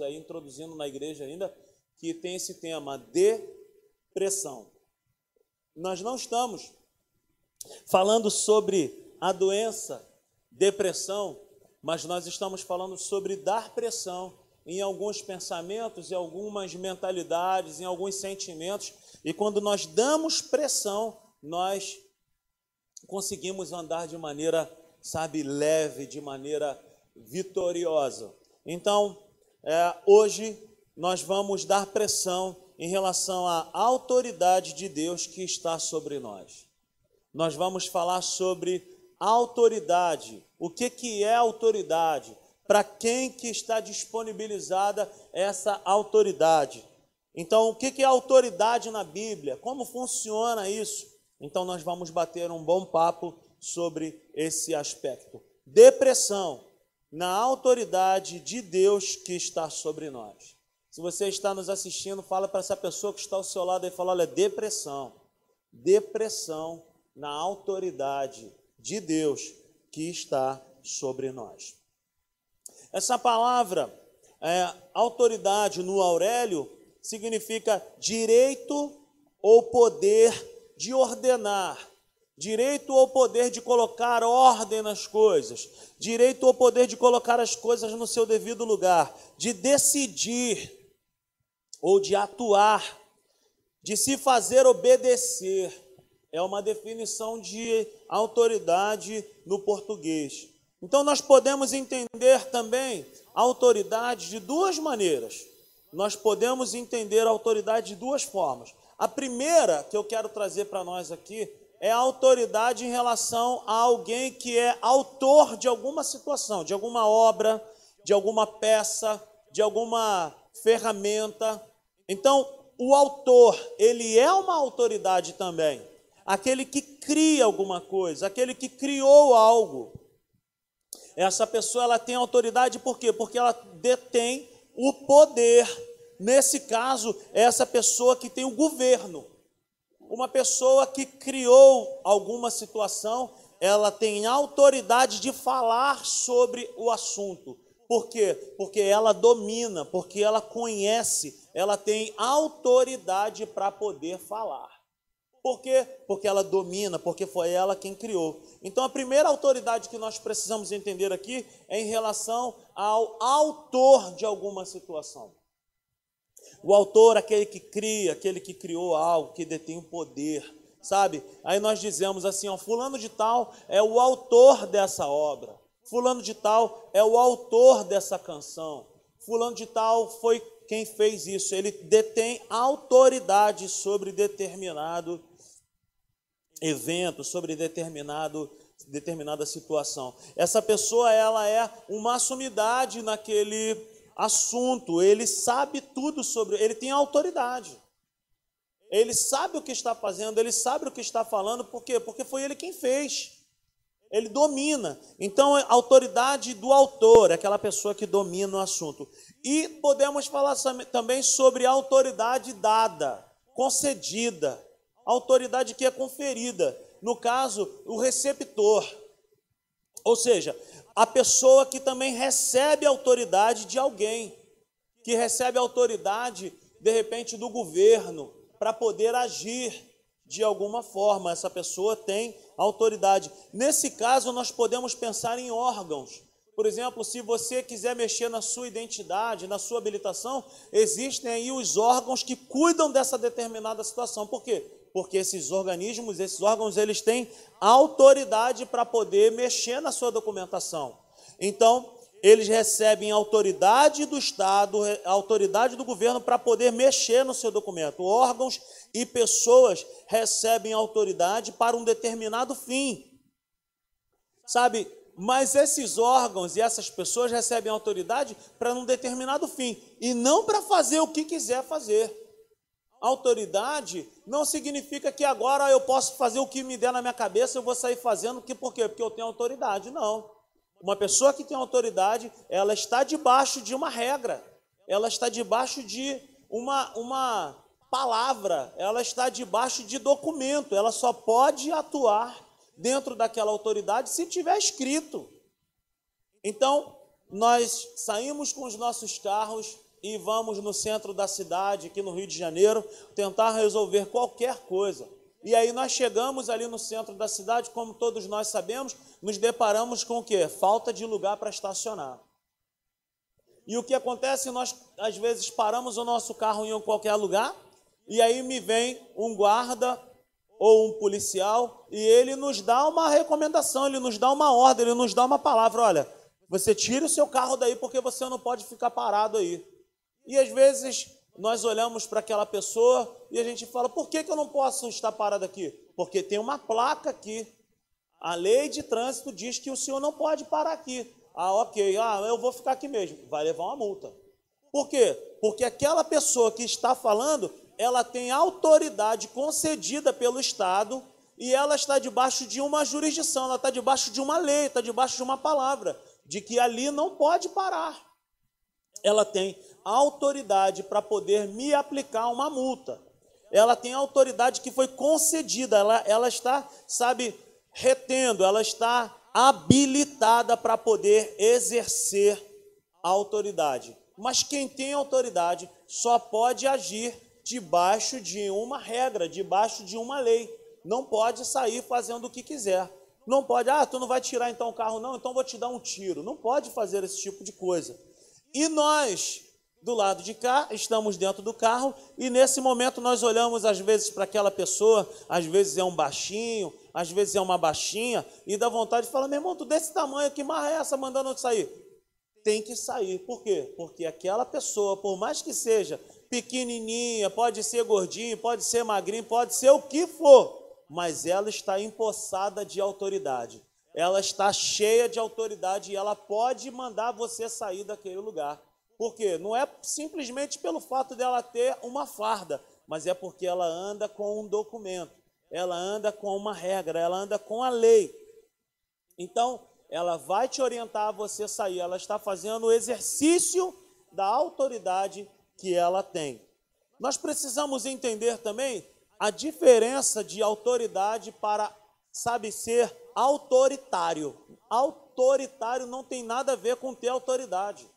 aí introduzindo na igreja ainda, que tem esse tema, depressão. Nós não estamos falando sobre a doença, depressão, mas nós estamos falando sobre dar pressão em alguns pensamentos, em algumas mentalidades, em alguns sentimentos, e quando nós damos pressão, nós conseguimos andar de maneira, sabe, leve, de maneira vitoriosa. Então, é, hoje nós vamos dar pressão em relação à autoridade de Deus que está sobre nós. Nós vamos falar sobre autoridade. O que, que é autoridade? Para quem que está disponibilizada essa autoridade? Então, o que, que é autoridade na Bíblia? Como funciona isso? Então, nós vamos bater um bom papo sobre esse aspecto. Depressão na autoridade de Deus que está sobre nós. Se você está nos assistindo, fala para essa pessoa que está ao seu lado e fala: olha, depressão. Depressão na autoridade de Deus que está sobre nós. Essa palavra, é, autoridade no Aurélio, significa direito ou poder de ordenar, direito ou poder de colocar ordem nas coisas, direito ou poder de colocar as coisas no seu devido lugar, de decidir ou de atuar, de se fazer obedecer. É uma definição de autoridade no português. Então nós podemos entender também autoridade de duas maneiras. Nós podemos entender autoridade de duas formas. A primeira que eu quero trazer para nós aqui é a autoridade em relação a alguém que é autor de alguma situação, de alguma obra, de alguma peça, de alguma ferramenta. Então, o autor, ele é uma autoridade também. Aquele que cria alguma coisa, aquele que criou algo. Essa pessoa ela tem autoridade por quê? Porque ela detém o poder. Nesse caso, é essa pessoa que tem o governo. Uma pessoa que criou alguma situação, ela tem autoridade de falar sobre o assunto. Por quê? Porque ela domina, porque ela conhece, ela tem autoridade para poder falar. Por quê? Porque ela domina, porque foi ela quem criou. Então a primeira autoridade que nós precisamos entender aqui é em relação ao autor de alguma situação. O autor, aquele que cria, aquele que criou algo, que detém o poder, sabe? Aí nós dizemos assim, ó, fulano de tal é o autor dessa obra. Fulano de tal é o autor dessa canção. Fulano de tal foi quem fez isso. Ele detém autoridade sobre determinado evento, sobre determinado determinada situação. Essa pessoa ela é uma sumidade naquele assunto, ele sabe tudo sobre, ele tem autoridade. Ele sabe o que está fazendo, ele sabe o que está falando, por quê? Porque foi ele quem fez. Ele domina. Então, a autoridade do autor, aquela pessoa que domina o assunto. E podemos falar também sobre a autoridade dada, concedida, autoridade que é conferida. No caso, o receptor. Ou seja, a pessoa que também recebe autoridade de alguém, que recebe autoridade, de repente, do governo, para poder agir de alguma forma. Essa pessoa tem autoridade. Nesse caso, nós podemos pensar em órgãos. Por exemplo, se você quiser mexer na sua identidade, na sua habilitação, existem aí os órgãos que cuidam dessa determinada situação. Por quê? Porque esses organismos, esses órgãos, eles têm autoridade para poder mexer na sua documentação. Então, eles recebem autoridade do Estado, autoridade do governo para poder mexer no seu documento. Órgãos e pessoas recebem autoridade para um determinado fim. Sabe, mas esses órgãos e essas pessoas recebem autoridade para um determinado fim e não para fazer o que quiser fazer. Autoridade não significa que agora eu posso fazer o que me der na minha cabeça, eu vou sair fazendo, que por quê? Porque eu tenho autoridade. Não. Uma pessoa que tem autoridade, ela está debaixo de uma regra, ela está debaixo de uma, uma palavra, ela está debaixo de documento, ela só pode atuar dentro daquela autoridade se tiver escrito. Então, nós saímos com os nossos carros e vamos no centro da cidade, aqui no Rio de Janeiro, tentar resolver qualquer coisa. E aí nós chegamos ali no centro da cidade, como todos nós sabemos, nos deparamos com o quê? Falta de lugar para estacionar. E o que acontece? Nós às vezes paramos o nosso carro em qualquer lugar, e aí me vem um guarda ou um policial e ele nos dá uma recomendação, ele nos dá uma ordem, ele nos dá uma palavra, olha, você tira o seu carro daí porque você não pode ficar parado aí. E às vezes nós olhamos para aquela pessoa e a gente fala: por que, que eu não posso estar parado aqui? Porque tem uma placa aqui. A lei de trânsito diz que o senhor não pode parar aqui. Ah, ok, ah, eu vou ficar aqui mesmo. Vai levar uma multa. Por quê? Porque aquela pessoa que está falando, ela tem autoridade concedida pelo Estado e ela está debaixo de uma jurisdição, ela está debaixo de uma lei, está debaixo de uma palavra, de que ali não pode parar. Ela tem autoridade para poder me aplicar uma multa. Ela tem autoridade que foi concedida, ela, ela está, sabe, retendo, ela está habilitada para poder exercer a autoridade. Mas quem tem autoridade só pode agir debaixo de uma regra, debaixo de uma lei. Não pode sair fazendo o que quiser. Não pode, ah, tu não vai tirar então o carro, não, então vou te dar um tiro. Não pode fazer esse tipo de coisa. E nós, do lado de cá, estamos dentro do carro e nesse momento nós olhamos às vezes para aquela pessoa, às vezes é um baixinho, às vezes é uma baixinha, e dá vontade de falar: meu irmão, tu desse tamanho, que marra é essa mandando eu sair? Tem que sair. Por quê? Porque aquela pessoa, por mais que seja pequenininha, pode ser gordinho, pode ser magrinho, pode ser o que for, mas ela está empossada de autoridade. Ela está cheia de autoridade e ela pode mandar você sair daquele lugar. Por quê? Não é simplesmente pelo fato dela ter uma farda, mas é porque ela anda com um documento, ela anda com uma regra, ela anda com a lei. Então, ela vai te orientar a você sair, ela está fazendo o exercício da autoridade que ela tem. Nós precisamos entender também a diferença de autoridade para, sabe, ser autoritário. Autoritário não tem nada a ver com ter autoridade.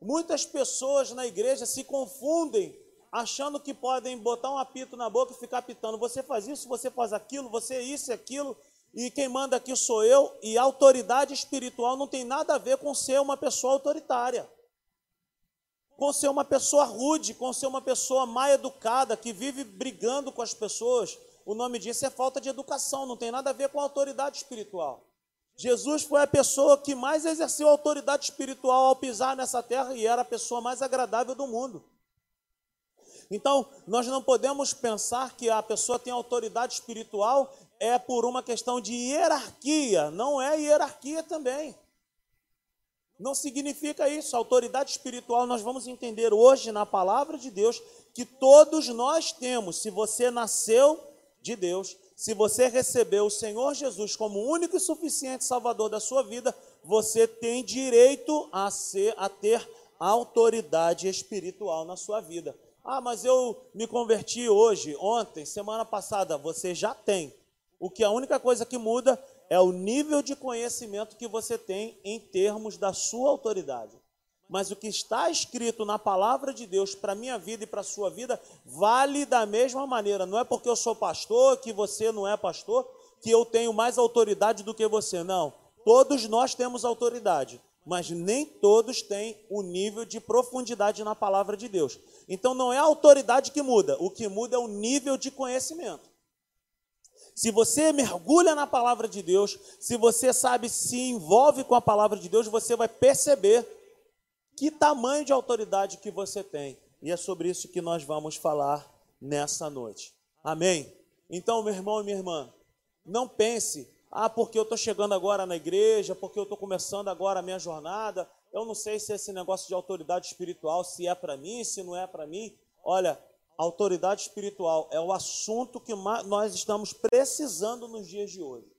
Muitas pessoas na igreja se confundem achando que podem botar um apito na boca e ficar apitando. Você faz isso, você faz aquilo, você é isso e aquilo, e quem manda aqui sou eu. E autoridade espiritual não tem nada a ver com ser uma pessoa autoritária, com ser uma pessoa rude, com ser uma pessoa mal educada, que vive brigando com as pessoas. O nome disso é falta de educação, não tem nada a ver com autoridade espiritual. Jesus foi a pessoa que mais exerceu autoridade espiritual ao pisar nessa terra e era a pessoa mais agradável do mundo. Então, nós não podemos pensar que a pessoa tem autoridade espiritual é por uma questão de hierarquia. Não é hierarquia também. Não significa isso. Autoridade espiritual, nós vamos entender hoje na palavra de Deus que todos nós temos. Se você nasceu de Deus, se você recebeu o Senhor Jesus como único e suficiente Salvador da sua vida, você tem direito a ser, a ter autoridade espiritual na sua vida. Ah, mas eu me converti hoje, ontem, semana passada. Você já tem. O que a única coisa que muda é o nível de conhecimento que você tem em termos da sua autoridade mas o que está escrito na palavra de Deus para minha vida e para a sua vida vale da mesma maneira. Não é porque eu sou pastor, que você não é pastor, que eu tenho mais autoridade do que você. Não. Todos nós temos autoridade, mas nem todos têm o nível de profundidade na palavra de Deus. Então não é a autoridade que muda, o que muda é o nível de conhecimento. Se você mergulha na palavra de Deus, se você sabe, se envolve com a palavra de Deus, você vai perceber que tamanho de autoridade que você tem. E é sobre isso que nós vamos falar nessa noite. Amém? Então, meu irmão e minha irmã, não pense, ah, porque eu estou chegando agora na igreja, porque eu estou começando agora a minha jornada, eu não sei se esse negócio de autoridade espiritual, se é para mim, se não é para mim. Olha, autoridade espiritual é o assunto que nós estamos precisando nos dias de hoje.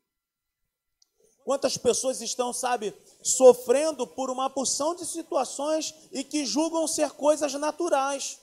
Quantas pessoas estão, sabe, sofrendo por uma porção de situações e que julgam ser coisas naturais.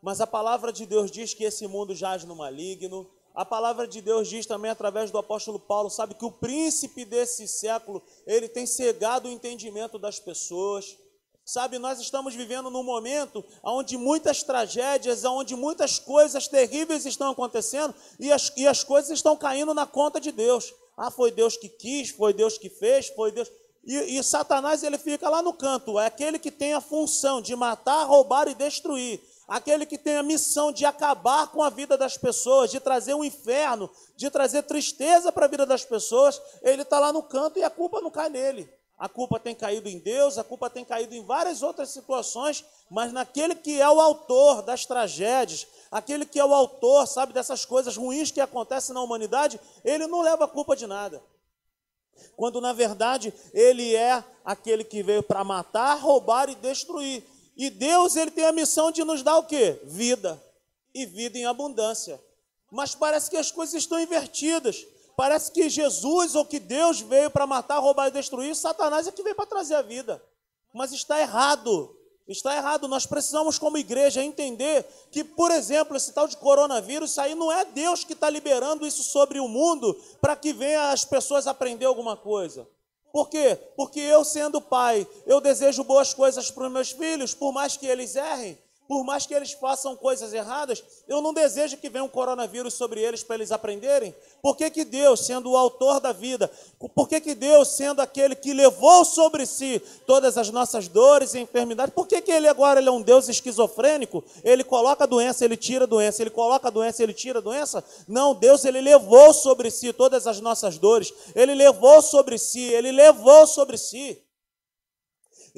Mas a palavra de Deus diz que esse mundo jaz no maligno, A palavra de Deus diz também através do apóstolo Paulo, sabe que o príncipe desse século, ele tem cegado o entendimento das pessoas. Sabe, nós estamos vivendo num momento onde muitas tragédias, onde muitas coisas terríveis estão acontecendo e as, e as coisas estão caindo na conta de Deus. Ah, foi Deus que quis, foi Deus que fez, foi Deus. E, e Satanás ele fica lá no canto, é aquele que tem a função de matar, roubar e destruir aquele que tem a missão de acabar com a vida das pessoas, de trazer um inferno, de trazer tristeza para a vida das pessoas, ele está lá no canto e a culpa não cai nele. A culpa tem caído em Deus, a culpa tem caído em várias outras situações, mas naquele que é o autor das tragédias, aquele que é o autor, sabe, dessas coisas ruins que acontecem na humanidade, ele não leva a culpa de nada. Quando na verdade ele é aquele que veio para matar, roubar e destruir. E Deus ele tem a missão de nos dar o quê? Vida. E vida em abundância. Mas parece que as coisas estão invertidas. Parece que Jesus ou que Deus veio para matar, roubar e destruir, Satanás é que veio para trazer a vida. Mas está errado. Está errado. Nós precisamos, como igreja, entender que, por exemplo, esse tal de coronavírus, isso aí não é Deus que está liberando isso sobre o mundo para que venha as pessoas aprender alguma coisa. Por quê? Porque eu, sendo pai, eu desejo boas coisas para os meus filhos, por mais que eles errem, por mais que eles façam coisas erradas, eu não desejo que venha um coronavírus sobre eles para eles aprenderem. Por que, que Deus, sendo o autor da vida, por que, que Deus, sendo aquele que levou sobre si todas as nossas dores e enfermidades, por que, que Ele agora ele é um Deus esquizofrênico? Ele coloca doença, Ele tira doença, Ele coloca doença, Ele tira doença? Não, Deus, Ele levou sobre si todas as nossas dores, Ele levou sobre si, Ele levou sobre si.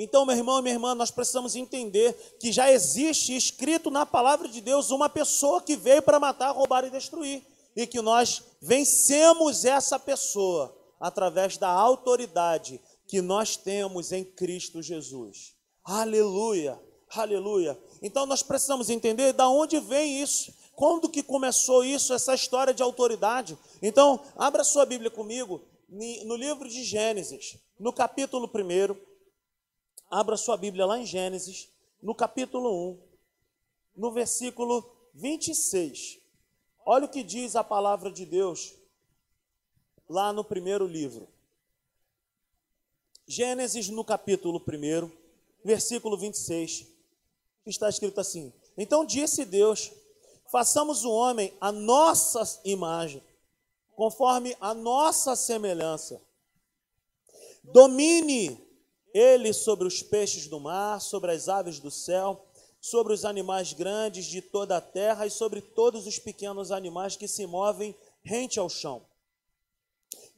Então, meu irmão e minha irmã, nós precisamos entender que já existe escrito na palavra de Deus uma pessoa que veio para matar, roubar e destruir. E que nós vencemos essa pessoa através da autoridade que nós temos em Cristo Jesus. Aleluia, aleluia. Então nós precisamos entender da onde vem isso. Quando que começou isso, essa história de autoridade? Então, abra sua Bíblia comigo no livro de Gênesis, no capítulo 1. Abra sua Bíblia lá em Gênesis, no capítulo 1, no versículo 26. Olha o que diz a palavra de Deus lá no primeiro livro. Gênesis, no capítulo 1, versículo 26, está escrito assim: Então disse Deus: façamos o homem a nossa imagem, conforme a nossa semelhança. Domine ele sobre os peixes do mar, sobre as aves do céu, sobre os animais grandes de toda a terra e sobre todos os pequenos animais que se movem rente ao chão.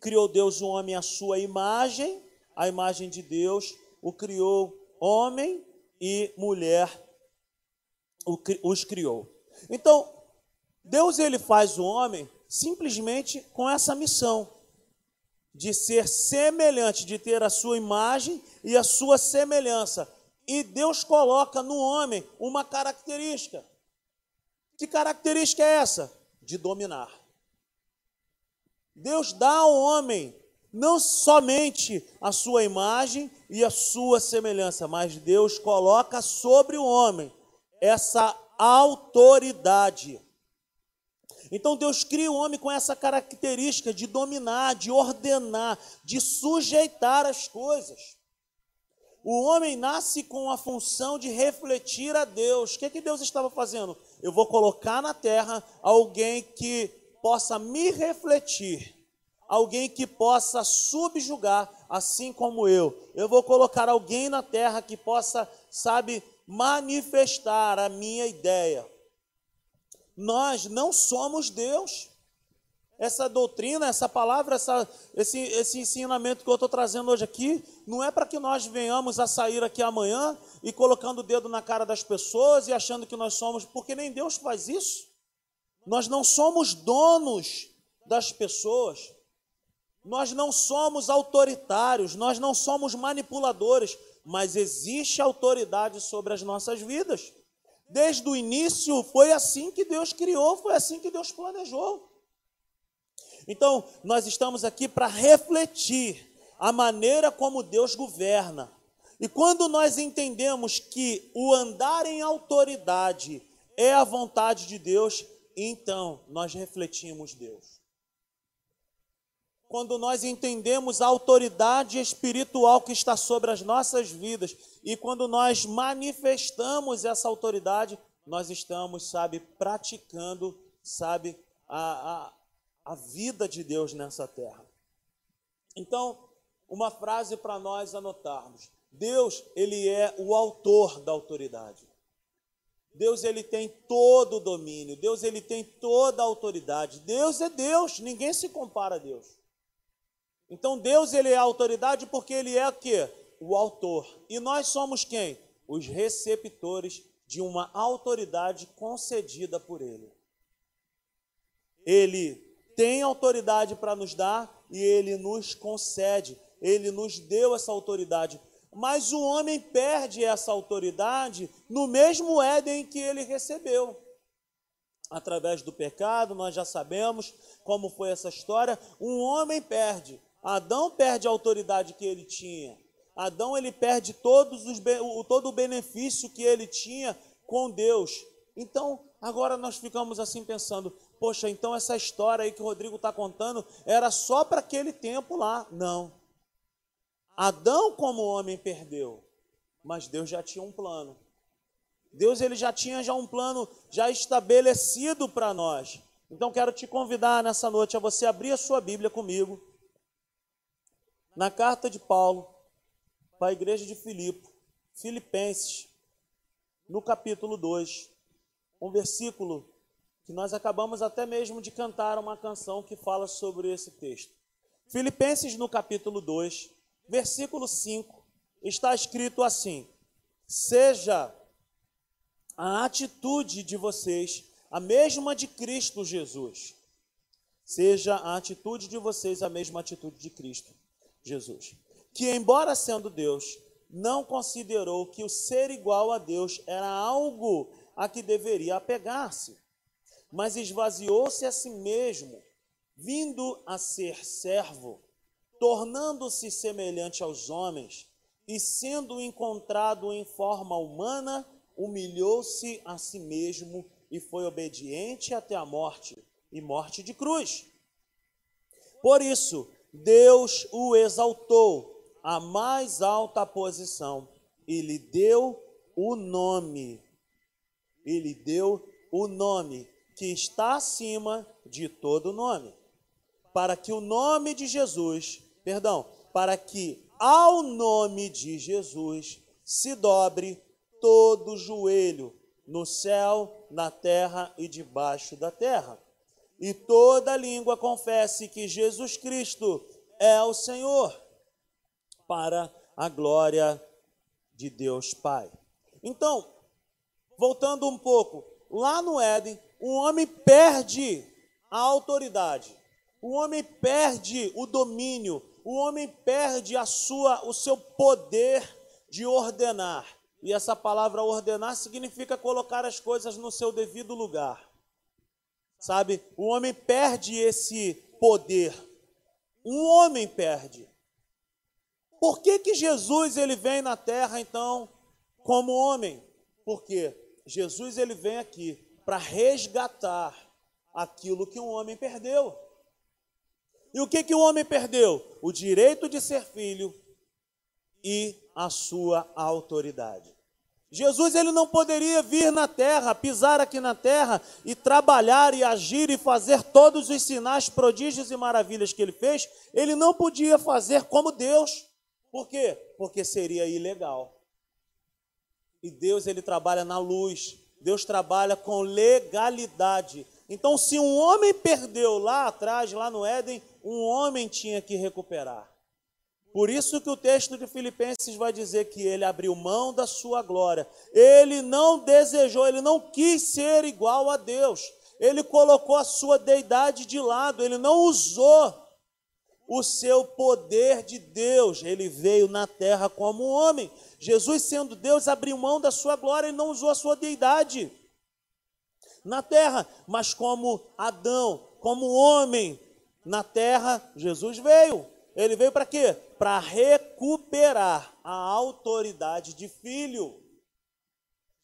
Criou Deus o homem à sua imagem, a imagem de Deus, o criou homem e mulher, os criou. Então, Deus ele faz o homem simplesmente com essa missão de ser semelhante, de ter a sua imagem e a sua semelhança. E Deus coloca no homem uma característica. Que característica é essa? De dominar. Deus dá ao homem não somente a sua imagem e a sua semelhança, mas Deus coloca sobre o homem essa autoridade. Então Deus cria o homem com essa característica de dominar, de ordenar, de sujeitar as coisas. O homem nasce com a função de refletir a Deus. O que, é que Deus estava fazendo? Eu vou colocar na terra alguém que possa me refletir, alguém que possa subjugar, assim como eu. Eu vou colocar alguém na terra que possa, sabe, manifestar a minha ideia. Nós não somos Deus. Essa doutrina, essa palavra, essa, esse, esse ensinamento que eu estou trazendo hoje aqui, não é para que nós venhamos a sair aqui amanhã e colocando o dedo na cara das pessoas e achando que nós somos, porque nem Deus faz isso. Nós não somos donos das pessoas. Nós não somos autoritários, nós não somos manipuladores, mas existe autoridade sobre as nossas vidas. Desde o início foi assim que Deus criou, foi assim que Deus planejou. Então, nós estamos aqui para refletir a maneira como Deus governa. E quando nós entendemos que o andar em autoridade é a vontade de Deus, então nós refletimos Deus. Quando nós entendemos a autoridade espiritual que está sobre as nossas vidas e quando nós manifestamos essa autoridade, nós estamos, sabe, praticando, sabe, a, a, a vida de Deus nessa terra. Então, uma frase para nós anotarmos: Deus, ele é o autor da autoridade. Deus ele tem todo o domínio, Deus ele tem toda a autoridade. Deus é Deus, ninguém se compara a Deus. Então Deus ele é a autoridade porque ele é o quê? O autor. E nós somos quem? Os receptores de uma autoridade concedida por ele. Ele tem autoridade para nos dar e ele nos concede. Ele nos deu essa autoridade mas o homem perde essa autoridade no mesmo Éden que ele recebeu. Através do pecado, nós já sabemos como foi essa história. Um homem perde. Adão perde a autoridade que ele tinha. Adão ele perde todos os, todo o benefício que ele tinha com Deus. Então, agora nós ficamos assim pensando: poxa, então essa história aí que o Rodrigo está contando era só para aquele tempo lá. Não. Adão como homem perdeu, mas Deus já tinha um plano. Deus ele já tinha já um plano já estabelecido para nós. Então quero te convidar nessa noite a você abrir a sua Bíblia comigo na carta de Paulo para a igreja de Filipe, Filipenses, no capítulo 2, um versículo que nós acabamos até mesmo de cantar uma canção que fala sobre esse texto. Filipenses no capítulo 2, versículo 5, está escrito assim: Seja a atitude de vocês a mesma de Cristo Jesus. Seja a atitude de vocês a mesma atitude de Cristo Jesus. Que, embora sendo Deus, não considerou que o ser igual a Deus era algo a que deveria apegar-se, mas esvaziou-se a si mesmo, vindo a ser servo tornando-se semelhante aos homens, e sendo encontrado em forma humana, humilhou-se a si mesmo e foi obediente até a morte e morte de cruz. Por isso, Deus o exaltou à mais alta posição e lhe deu o nome. E lhe deu o nome que está acima de todo nome, para que o nome de Jesus perdão, para que ao nome de Jesus se dobre todo joelho no céu, na terra e debaixo da terra. E toda língua confesse que Jesus Cristo é o Senhor, para a glória de Deus Pai. Então, voltando um pouco, lá no Éden, o homem perde a autoridade, o homem perde o domínio, o homem perde a sua, o seu poder de ordenar. E essa palavra ordenar significa colocar as coisas no seu devido lugar. Sabe? O homem perde esse poder. Um homem perde. Por que, que Jesus ele vem na terra então como homem? Porque Jesus ele vem aqui para resgatar aquilo que um homem perdeu. E o que, que o homem perdeu? O direito de ser filho e a sua autoridade. Jesus ele não poderia vir na terra, pisar aqui na terra e trabalhar e agir e fazer todos os sinais, prodígios e maravilhas que ele fez. Ele não podia fazer como Deus. Por quê? Porque seria ilegal. E Deus ele trabalha na luz. Deus trabalha com legalidade. Então, se um homem perdeu lá atrás, lá no Éden, um homem tinha que recuperar. Por isso que o texto de Filipenses vai dizer que ele abriu mão da sua glória. Ele não desejou, ele não quis ser igual a Deus. Ele colocou a sua deidade de lado, ele não usou o seu poder de Deus. Ele veio na terra como homem. Jesus, sendo Deus, abriu mão da sua glória e não usou a sua deidade na terra, mas como Adão, como homem, na terra, Jesus veio. Ele veio para quê? Para recuperar a autoridade de filho.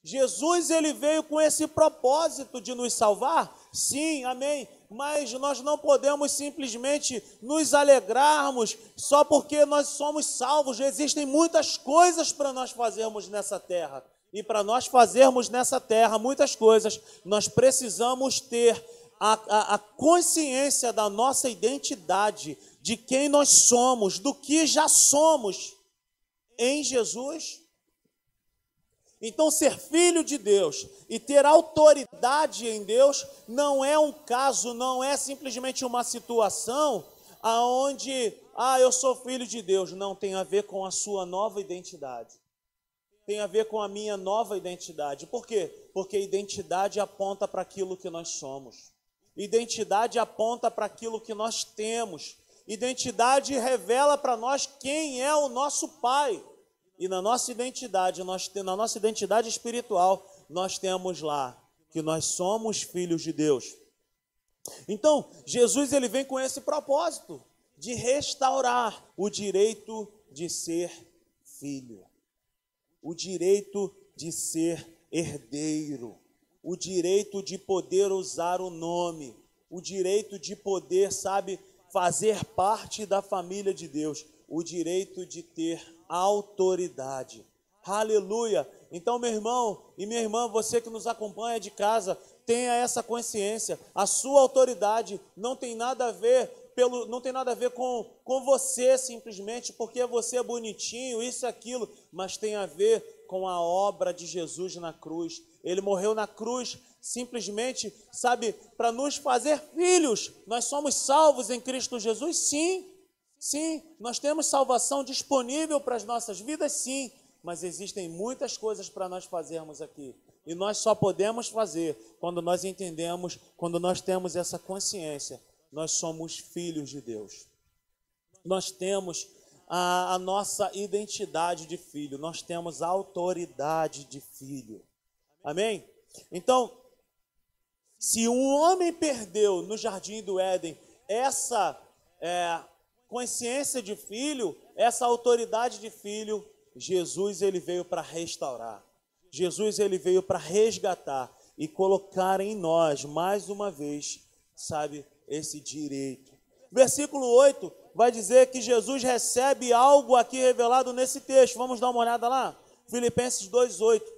Jesus ele veio com esse propósito de nos salvar Sim, amém. Mas nós não podemos simplesmente nos alegrarmos só porque nós somos salvos. Existem muitas coisas para nós fazermos nessa terra. E para nós fazermos nessa terra muitas coisas, nós precisamos ter a, a, a, consciência da nossa identidade, de quem nós somos, do que já somos em Jesus. Então, ser filho de Deus e ter autoridade em Deus não é um caso, não é simplesmente uma situação aonde, ah, eu sou filho de Deus. Não, tem a ver com a sua nova identidade. Tem a ver com a minha nova identidade. Por quê? Porque identidade aponta para aquilo que nós somos. Identidade aponta para aquilo que nós temos. Identidade revela para nós quem é o nosso Pai. E na nossa identidade, nós, na nossa identidade espiritual, nós temos lá que nós somos filhos de Deus. Então, Jesus ele vem com esse propósito de restaurar o direito de ser filho, o direito de ser herdeiro, o direito de poder usar o nome, o direito de poder, sabe, fazer parte da família de Deus, o direito de ter autoridade. Aleluia! Então, meu irmão e minha irmã, você que nos acompanha de casa, tenha essa consciência. A sua autoridade não tem nada a ver pelo, não tem nada a ver com, com você simplesmente porque você é bonitinho, isso e aquilo, mas tem a ver com a obra de Jesus na cruz. Ele morreu na cruz simplesmente, sabe, para nos fazer filhos. Nós somos salvos em Cristo Jesus, sim. Sim, nós temos salvação disponível para as nossas vidas, sim, mas existem muitas coisas para nós fazermos aqui. E nós só podemos fazer quando nós entendemos, quando nós temos essa consciência. Nós somos filhos de Deus. Nós temos a, a nossa identidade de filho, nós temos a autoridade de filho. Amém? Então, se um homem perdeu no jardim do Éden essa é, consciência de filho, essa autoridade de filho, Jesus ele veio para restaurar. Jesus ele veio para resgatar e colocar em nós mais uma vez, sabe, esse direito. Versículo 8 vai dizer que Jesus recebe algo aqui revelado nesse texto. Vamos dar uma olhada lá? Filipenses 2:8.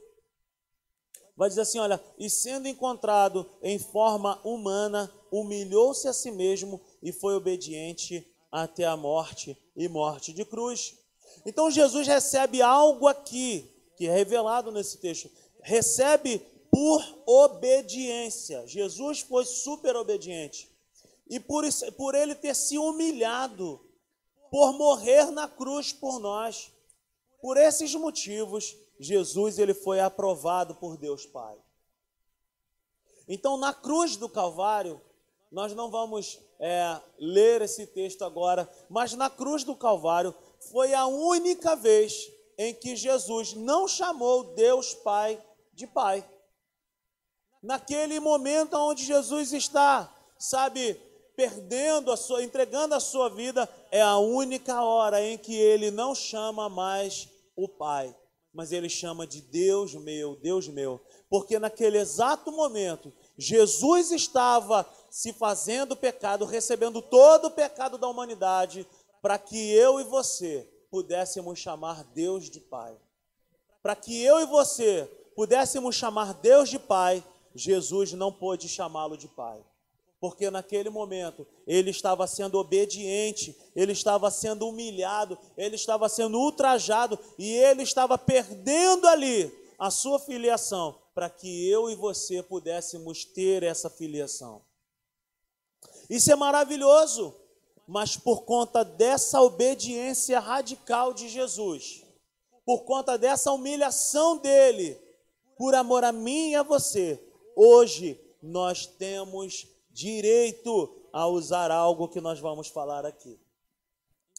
Vai dizer assim, olha, e sendo encontrado em forma humana, humilhou-se a si mesmo e foi obediente até a morte e morte de cruz. Então Jesus recebe algo aqui, que é revelado nesse texto. Recebe por obediência. Jesus foi super obediente. E por, isso, por ele ter se humilhado, por morrer na cruz por nós. Por esses motivos, Jesus ele foi aprovado por Deus Pai. Então, na cruz do Calvário, nós não vamos é, ler esse texto agora, mas na cruz do Calvário foi a única vez em que Jesus não chamou Deus Pai de Pai. Naquele momento onde Jesus está, sabe, perdendo a sua, entregando a sua vida, é a única hora em que ele não chama mais o Pai, mas ele chama de Deus meu, Deus meu, porque naquele exato momento Jesus estava se fazendo pecado, recebendo todo o pecado da humanidade, para que eu e você pudéssemos chamar Deus de Pai. Para que eu e você pudéssemos chamar Deus de Pai, Jesus não pôde chamá-lo de Pai. Porque naquele momento ele estava sendo obediente, ele estava sendo humilhado, ele estava sendo ultrajado e ele estava perdendo ali a sua filiação para que eu e você pudéssemos ter essa filiação. Isso é maravilhoso, mas por conta dessa obediência radical de Jesus, por conta dessa humilhação dele, por amor a mim e a você, hoje nós temos direito a usar algo que nós vamos falar aqui.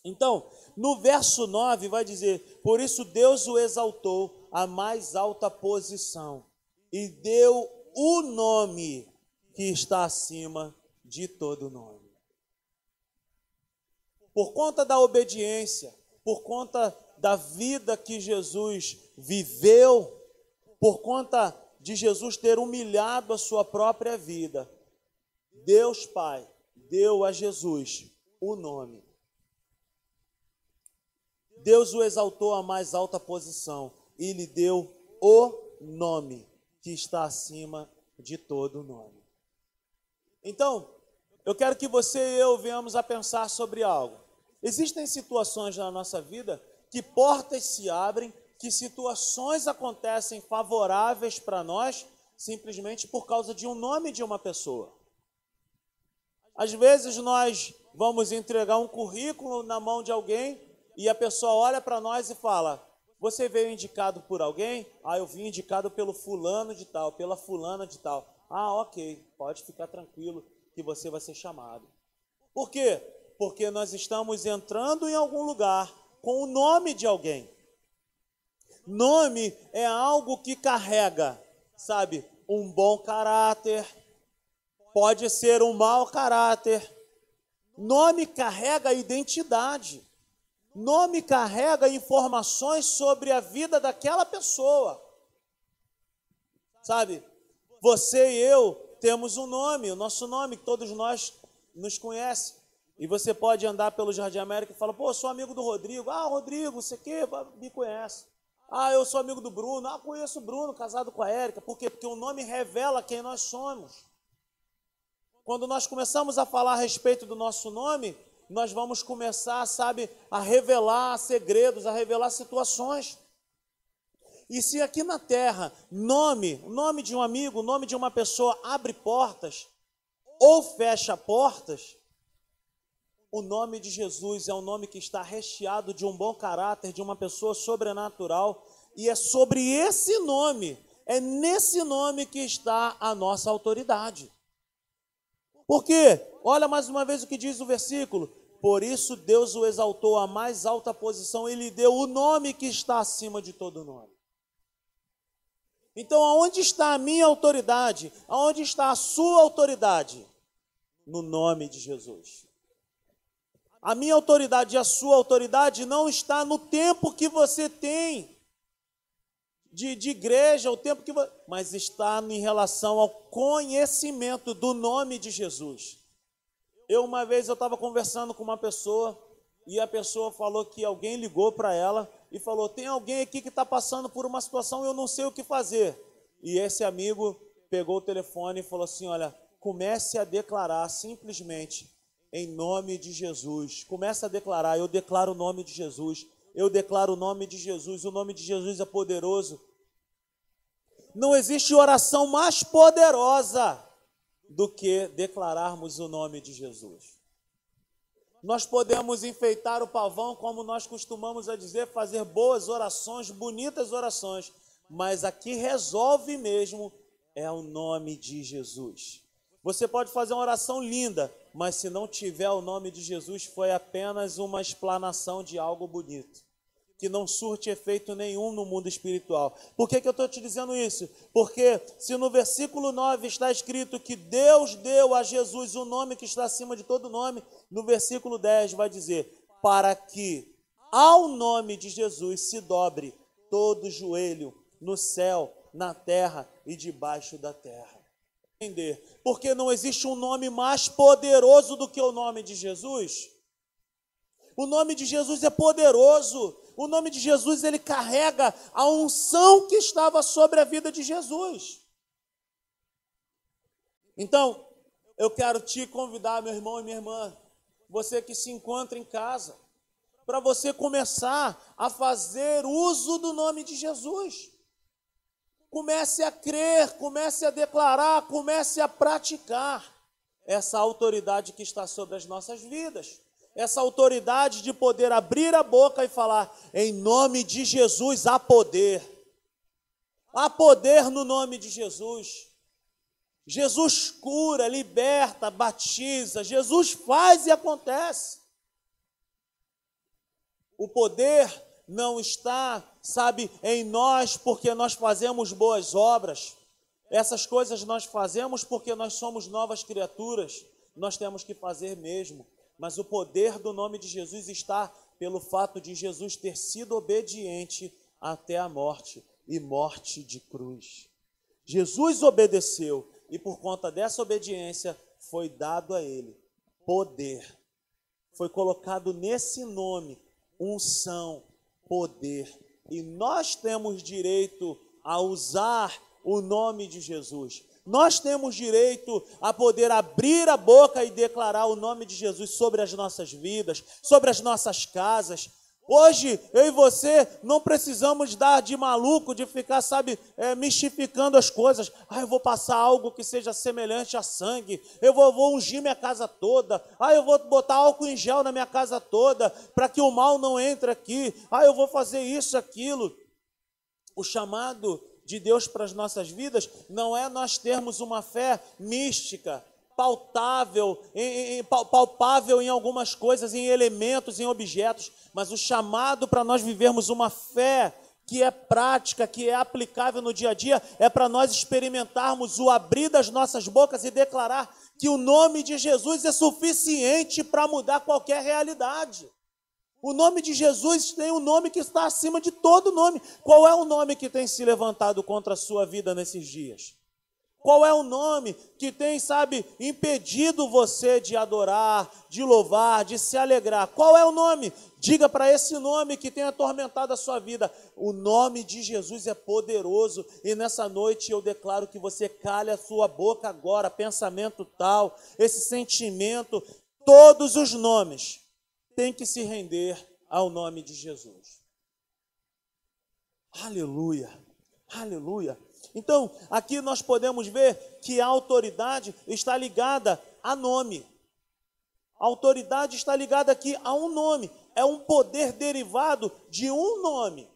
Então, no verso 9 vai dizer: Por isso Deus o exaltou à mais alta posição e deu o nome que está acima de todo nome. Por conta da obediência, por conta da vida que Jesus viveu, por conta de Jesus ter humilhado a sua própria vida, Deus Pai deu a Jesus o nome. Deus o exaltou à mais alta posição e lhe deu o nome que está acima de todo nome. Então, eu quero que você e eu venhamos a pensar sobre algo. Existem situações na nossa vida que portas se abrem, que situações acontecem favoráveis para nós, simplesmente por causa de um nome de uma pessoa. Às vezes nós vamos entregar um currículo na mão de alguém e a pessoa olha para nós e fala: Você veio indicado por alguém? Ah, eu vim indicado pelo fulano de tal, pela fulana de tal. Ah, ok, pode ficar tranquilo que você vai ser chamado. Por quê? Porque nós estamos entrando em algum lugar com o nome de alguém. Nome é algo que carrega, sabe, um bom caráter, pode ser um mau caráter. Nome carrega identidade. Nome carrega informações sobre a vida daquela pessoa. Sabe, você e eu temos um nome, o nosso nome, que todos nós nos conhecem. E você pode andar pelo Jardim América e falar, pô, sou amigo do Rodrigo. Ah, Rodrigo, você que me conhece. Ah, eu sou amigo do Bruno. Ah, conheço o Bruno, casado com a Érica. Por quê? Porque o nome revela quem nós somos. Quando nós começamos a falar a respeito do nosso nome, nós vamos começar, sabe, a revelar segredos, a revelar situações. E se aqui na terra, nome, nome de um amigo, nome de uma pessoa abre portas ou fecha portas, o nome de Jesus é um nome que está recheado de um bom caráter, de uma pessoa sobrenatural, e é sobre esse nome, é nesse nome que está a nossa autoridade. Por quê? Olha mais uma vez o que diz o versículo. Por isso Deus o exaltou à mais alta posição e lhe deu o nome que está acima de todo nome. Então, aonde está a minha autoridade? Aonde está a sua autoridade? No nome de Jesus. A minha autoridade e a sua autoridade não está no tempo que você tem de, de igreja, o tempo que mas está em relação ao conhecimento do nome de Jesus. Eu uma vez eu estava conversando com uma pessoa e a pessoa falou que alguém ligou para ela e falou: tem alguém aqui que está passando por uma situação e eu não sei o que fazer. E esse amigo pegou o telefone e falou assim: olha, comece a declarar simplesmente em nome de Jesus. Começa a declarar, eu declaro o nome de Jesus. Eu declaro o nome de Jesus. O nome de Jesus é poderoso. Não existe oração mais poderosa do que declararmos o nome de Jesus. Nós podemos enfeitar o pavão, como nós costumamos a dizer, fazer boas orações, bonitas orações, mas aqui resolve mesmo é o nome de Jesus. Você pode fazer uma oração linda, mas se não tiver o nome de Jesus, foi apenas uma explanação de algo bonito, que não surte efeito nenhum no mundo espiritual. Por que, que eu estou te dizendo isso? Porque se no versículo 9 está escrito que Deus deu a Jesus o nome que está acima de todo nome, no versículo 10 vai dizer: para que ao nome de Jesus se dobre todo joelho no céu, na terra e debaixo da terra entender. Porque não existe um nome mais poderoso do que o nome de Jesus. O nome de Jesus é poderoso. O nome de Jesus ele carrega a unção que estava sobre a vida de Jesus. Então, eu quero te convidar, meu irmão e minha irmã, você que se encontra em casa, para você começar a fazer uso do nome de Jesus. Comece a crer, comece a declarar, comece a praticar essa autoridade que está sobre as nossas vidas. Essa autoridade de poder abrir a boca e falar: em nome de Jesus há poder. Há poder no nome de Jesus. Jesus cura, liberta, batiza. Jesus faz e acontece. O poder não está, sabe, em nós porque nós fazemos boas obras. Essas coisas nós fazemos porque nós somos novas criaturas. Nós temos que fazer mesmo. Mas o poder do nome de Jesus está pelo fato de Jesus ter sido obediente até a morte e morte de cruz. Jesus obedeceu e por conta dessa obediência foi dado a ele poder. Foi colocado nesse nome unção, poder. E nós temos direito a usar o nome de Jesus. Nós temos direito a poder abrir a boca e declarar o nome de Jesus sobre as nossas vidas, sobre as nossas casas. Hoje, eu e você não precisamos dar de maluco, de ficar, sabe, é, mistificando as coisas. Ah, eu vou passar algo que seja semelhante a sangue. Eu vou, vou ungir minha casa toda. Ah, eu vou botar álcool em gel na minha casa toda, para que o mal não entre aqui. Ah, eu vou fazer isso, aquilo. O chamado de Deus para as nossas vidas não é nós termos uma fé mística, pautável, palpável em algumas coisas, em elementos, em objetos, mas o chamado para nós vivermos uma fé que é prática, que é aplicável no dia a dia, é para nós experimentarmos o abrir das nossas bocas e declarar que o nome de Jesus é suficiente para mudar qualquer realidade. O nome de Jesus tem um nome que está acima de todo nome. Qual é o nome que tem se levantado contra a sua vida nesses dias? Qual é o nome que tem, sabe, impedido você de adorar, de louvar, de se alegrar? Qual é o nome? Diga para esse nome que tem atormentado a sua vida. O nome de Jesus é poderoso e nessa noite eu declaro que você calhe a sua boca agora, pensamento tal, esse sentimento, todos os nomes tem que se render ao nome de Jesus. Aleluia, aleluia. Então, aqui nós podemos ver que a autoridade está ligada a nome. A autoridade está ligada aqui a um nome. É um poder derivado de um nome.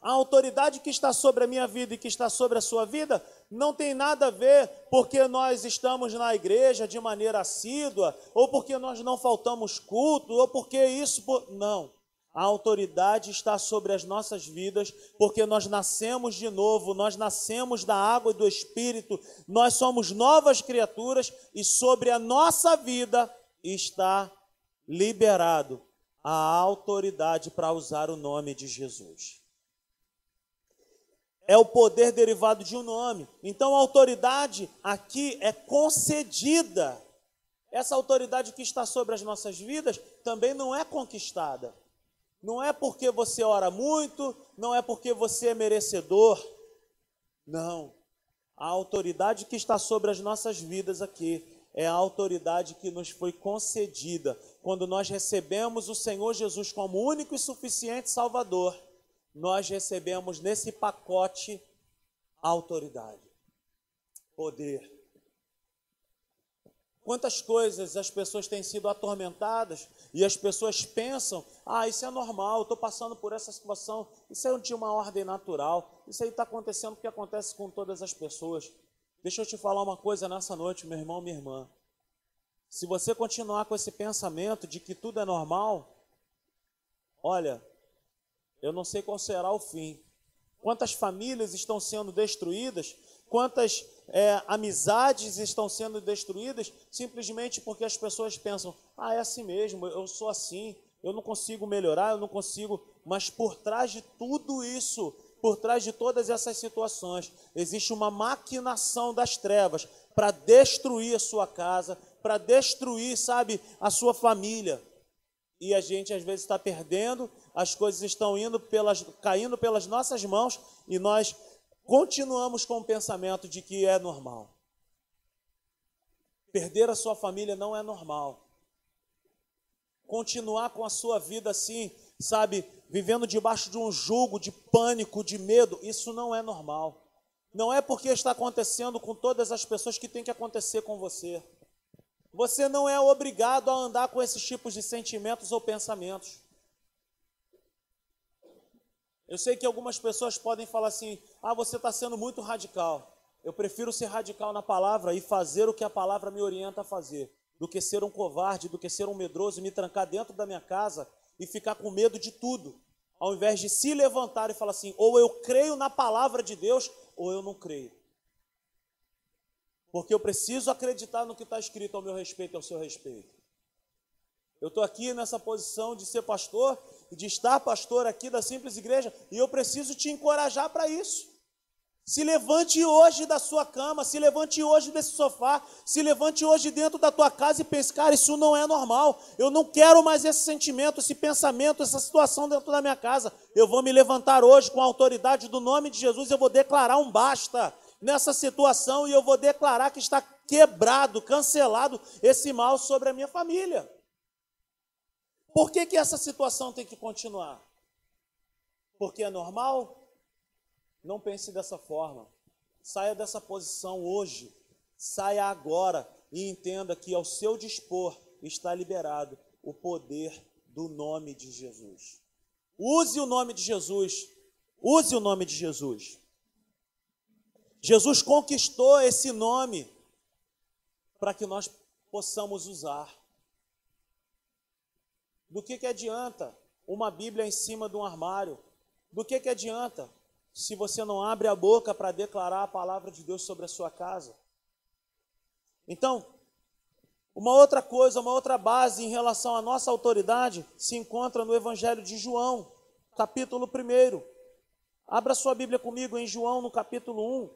A autoridade que está sobre a minha vida e que está sobre a sua vida não tem nada a ver porque nós estamos na igreja de maneira assídua, ou porque nós não faltamos culto, ou porque isso. Não. A autoridade está sobre as nossas vidas, porque nós nascemos de novo, nós nascemos da água e do Espírito, nós somos novas criaturas e sobre a nossa vida está liberado a autoridade para usar o nome de Jesus é o poder derivado de um nome. Então a autoridade aqui é concedida. Essa autoridade que está sobre as nossas vidas também não é conquistada. Não é porque você ora muito, não é porque você é merecedor. Não. A autoridade que está sobre as nossas vidas aqui é a autoridade que nos foi concedida quando nós recebemos o Senhor Jesus como único e suficiente Salvador nós recebemos nesse pacote autoridade, poder. Quantas coisas as pessoas têm sido atormentadas e as pessoas pensam: ah, isso é normal, estou passando por essa situação, isso é de uma ordem natural, isso aí está acontecendo porque acontece com todas as pessoas. Deixa eu te falar uma coisa nessa noite, meu irmão, minha irmã. Se você continuar com esse pensamento de que tudo é normal, olha, eu não sei qual será o fim. Quantas famílias estão sendo destruídas, quantas é, amizades estão sendo destruídas, simplesmente porque as pessoas pensam: ah, é assim mesmo, eu sou assim, eu não consigo melhorar, eu não consigo. Mas por trás de tudo isso, por trás de todas essas situações, existe uma maquinação das trevas para destruir a sua casa, para destruir, sabe, a sua família. E a gente às vezes está perdendo as coisas estão indo pelas, caindo pelas nossas mãos e nós continuamos com o pensamento de que é normal. Perder a sua família não é normal. Continuar com a sua vida assim, sabe, vivendo debaixo de um jugo de pânico, de medo, isso não é normal. Não é porque está acontecendo com todas as pessoas que tem que acontecer com você. Você não é obrigado a andar com esses tipos de sentimentos ou pensamentos. Eu sei que algumas pessoas podem falar assim: ah, você está sendo muito radical. Eu prefiro ser radical na palavra e fazer o que a palavra me orienta a fazer, do que ser um covarde, do que ser um medroso e me trancar dentro da minha casa e ficar com medo de tudo, ao invés de se levantar e falar assim: ou eu creio na palavra de Deus, ou eu não creio. Porque eu preciso acreditar no que está escrito ao meu respeito e ao seu respeito. Eu estou aqui nessa posição de ser pastor de estar pastor aqui da simples igreja, e eu preciso te encorajar para isso. Se levante hoje da sua cama, se levante hoje desse sofá, se levante hoje dentro da tua casa e pense, cara, isso não é normal. Eu não quero mais esse sentimento, esse pensamento, essa situação dentro da minha casa. Eu vou me levantar hoje com a autoridade do nome de Jesus, eu vou declarar um basta nessa situação e eu vou declarar que está quebrado, cancelado esse mal sobre a minha família. Por que, que essa situação tem que continuar? Porque é normal? Não pense dessa forma. Saia dessa posição hoje. Saia agora e entenda que ao seu dispor está liberado o poder do nome de Jesus. Use o nome de Jesus. Use o nome de Jesus. Jesus conquistou esse nome para que nós possamos usar. Do que, que adianta uma Bíblia em cima de um armário? Do que, que adianta se você não abre a boca para declarar a palavra de Deus sobre a sua casa. Então, uma outra coisa, uma outra base em relação à nossa autoridade se encontra no Evangelho de João, capítulo 1. Abra sua Bíblia comigo em João, no capítulo 1,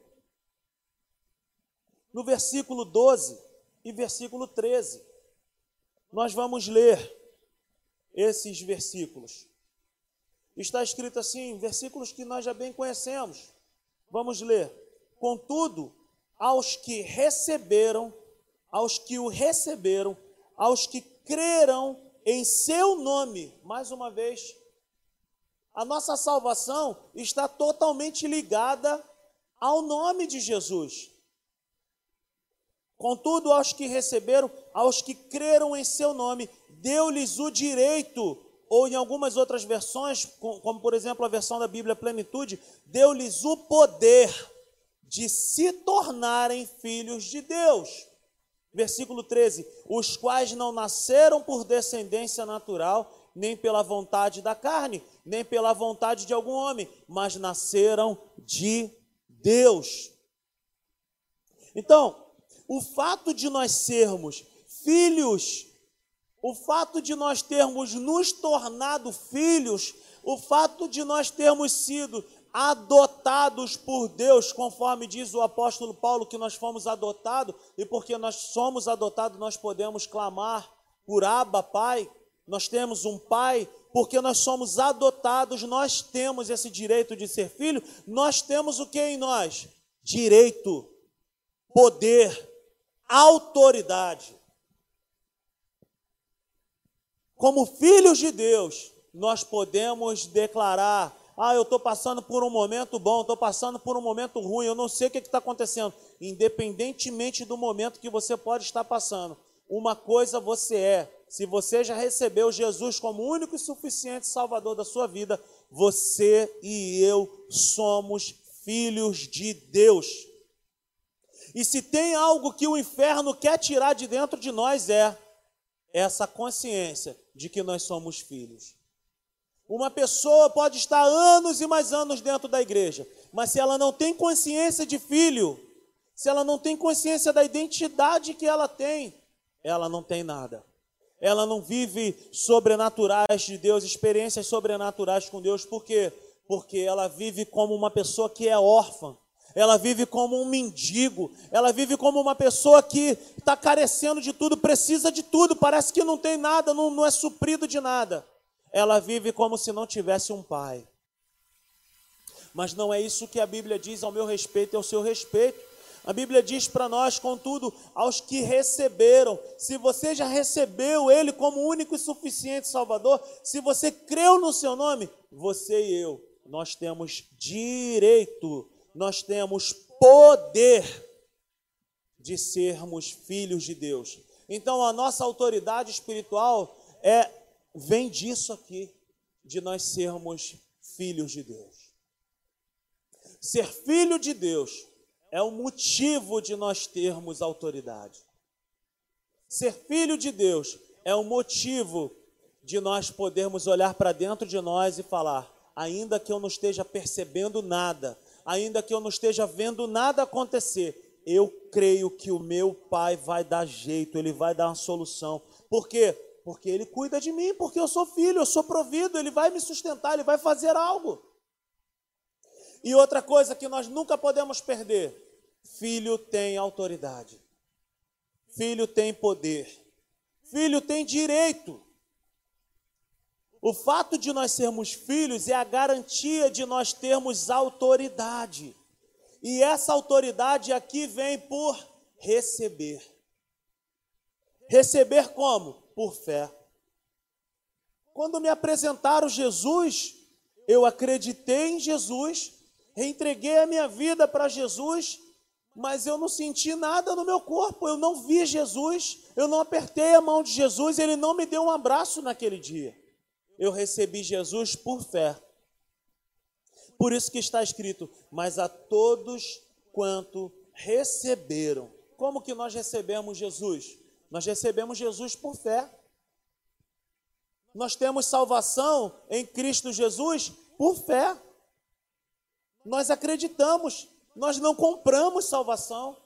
no versículo 12 e versículo 13. Nós vamos ler esses versículos está escrito assim, versículos que nós já bem conhecemos. Vamos ler. Contudo, aos que receberam, aos que o receberam, aos que creram em seu nome, mais uma vez, a nossa salvação está totalmente ligada ao nome de Jesus. Contudo, aos que receberam, aos que creram em seu nome, deu-lhes o direito ou em algumas outras versões, como por exemplo a versão da Bíblia Plenitude, deu-lhes o poder de se tornarem filhos de Deus. Versículo 13: os quais não nasceram por descendência natural, nem pela vontade da carne, nem pela vontade de algum homem, mas nasceram de Deus. Então, o fato de nós sermos filhos o fato de nós termos nos tornado filhos, o fato de nós termos sido adotados por Deus, conforme diz o apóstolo Paulo que nós fomos adotados, e porque nós somos adotados, nós podemos clamar por Abba, Pai. Nós temos um Pai, porque nós somos adotados, nós temos esse direito de ser filho, nós temos o que em nós? Direito, poder, autoridade. como filhos de Deus, nós podemos declarar: ah, eu estou passando por um momento bom, estou passando por um momento ruim, eu não sei o que está acontecendo. Independentemente do momento que você pode estar passando, uma coisa você é: se você já recebeu Jesus como único e suficiente Salvador da sua vida, você e eu somos filhos de Deus. E se tem algo que o inferno quer tirar de dentro de nós é essa consciência de que nós somos filhos. Uma pessoa pode estar anos e mais anos dentro da igreja, mas se ela não tem consciência de filho, se ela não tem consciência da identidade que ela tem, ela não tem nada. Ela não vive sobrenaturais de Deus, experiências sobrenaturais com Deus, por quê? Porque ela vive como uma pessoa que é órfã ela vive como um mendigo, ela vive como uma pessoa que está carecendo de tudo, precisa de tudo, parece que não tem nada, não, não é suprido de nada. Ela vive como se não tivesse um pai. Mas não é isso que a Bíblia diz ao meu respeito e ao seu respeito. A Bíblia diz para nós, contudo, aos que receberam, se você já recebeu Ele como único e suficiente Salvador, se você creu no seu nome, você e eu, nós temos direito nós temos poder de sermos filhos de Deus. Então a nossa autoridade espiritual é vem disso aqui, de nós sermos filhos de Deus. Ser filho de Deus é o motivo de nós termos autoridade. Ser filho de Deus é o motivo de nós podermos olhar para dentro de nós e falar: ainda que eu não esteja percebendo nada, ainda que eu não esteja vendo nada acontecer, eu creio que o meu pai vai dar jeito, ele vai dar uma solução. Por quê? Porque ele cuida de mim, porque eu sou filho, eu sou provido, ele vai me sustentar, ele vai fazer algo. E outra coisa que nós nunca podemos perder: filho tem autoridade, filho tem poder, filho tem direito. O fato de nós sermos filhos é a garantia de nós termos autoridade. E essa autoridade aqui vem por receber. Receber como? Por fé. Quando me apresentaram Jesus, eu acreditei em Jesus, entreguei a minha vida para Jesus, mas eu não senti nada no meu corpo, eu não vi Jesus, eu não apertei a mão de Jesus, ele não me deu um abraço naquele dia. Eu recebi Jesus por fé. Por isso que está escrito: Mas a todos quanto receberam. Como que nós recebemos Jesus? Nós recebemos Jesus por fé. Nós temos salvação em Cristo Jesus por fé. Nós acreditamos, nós não compramos salvação,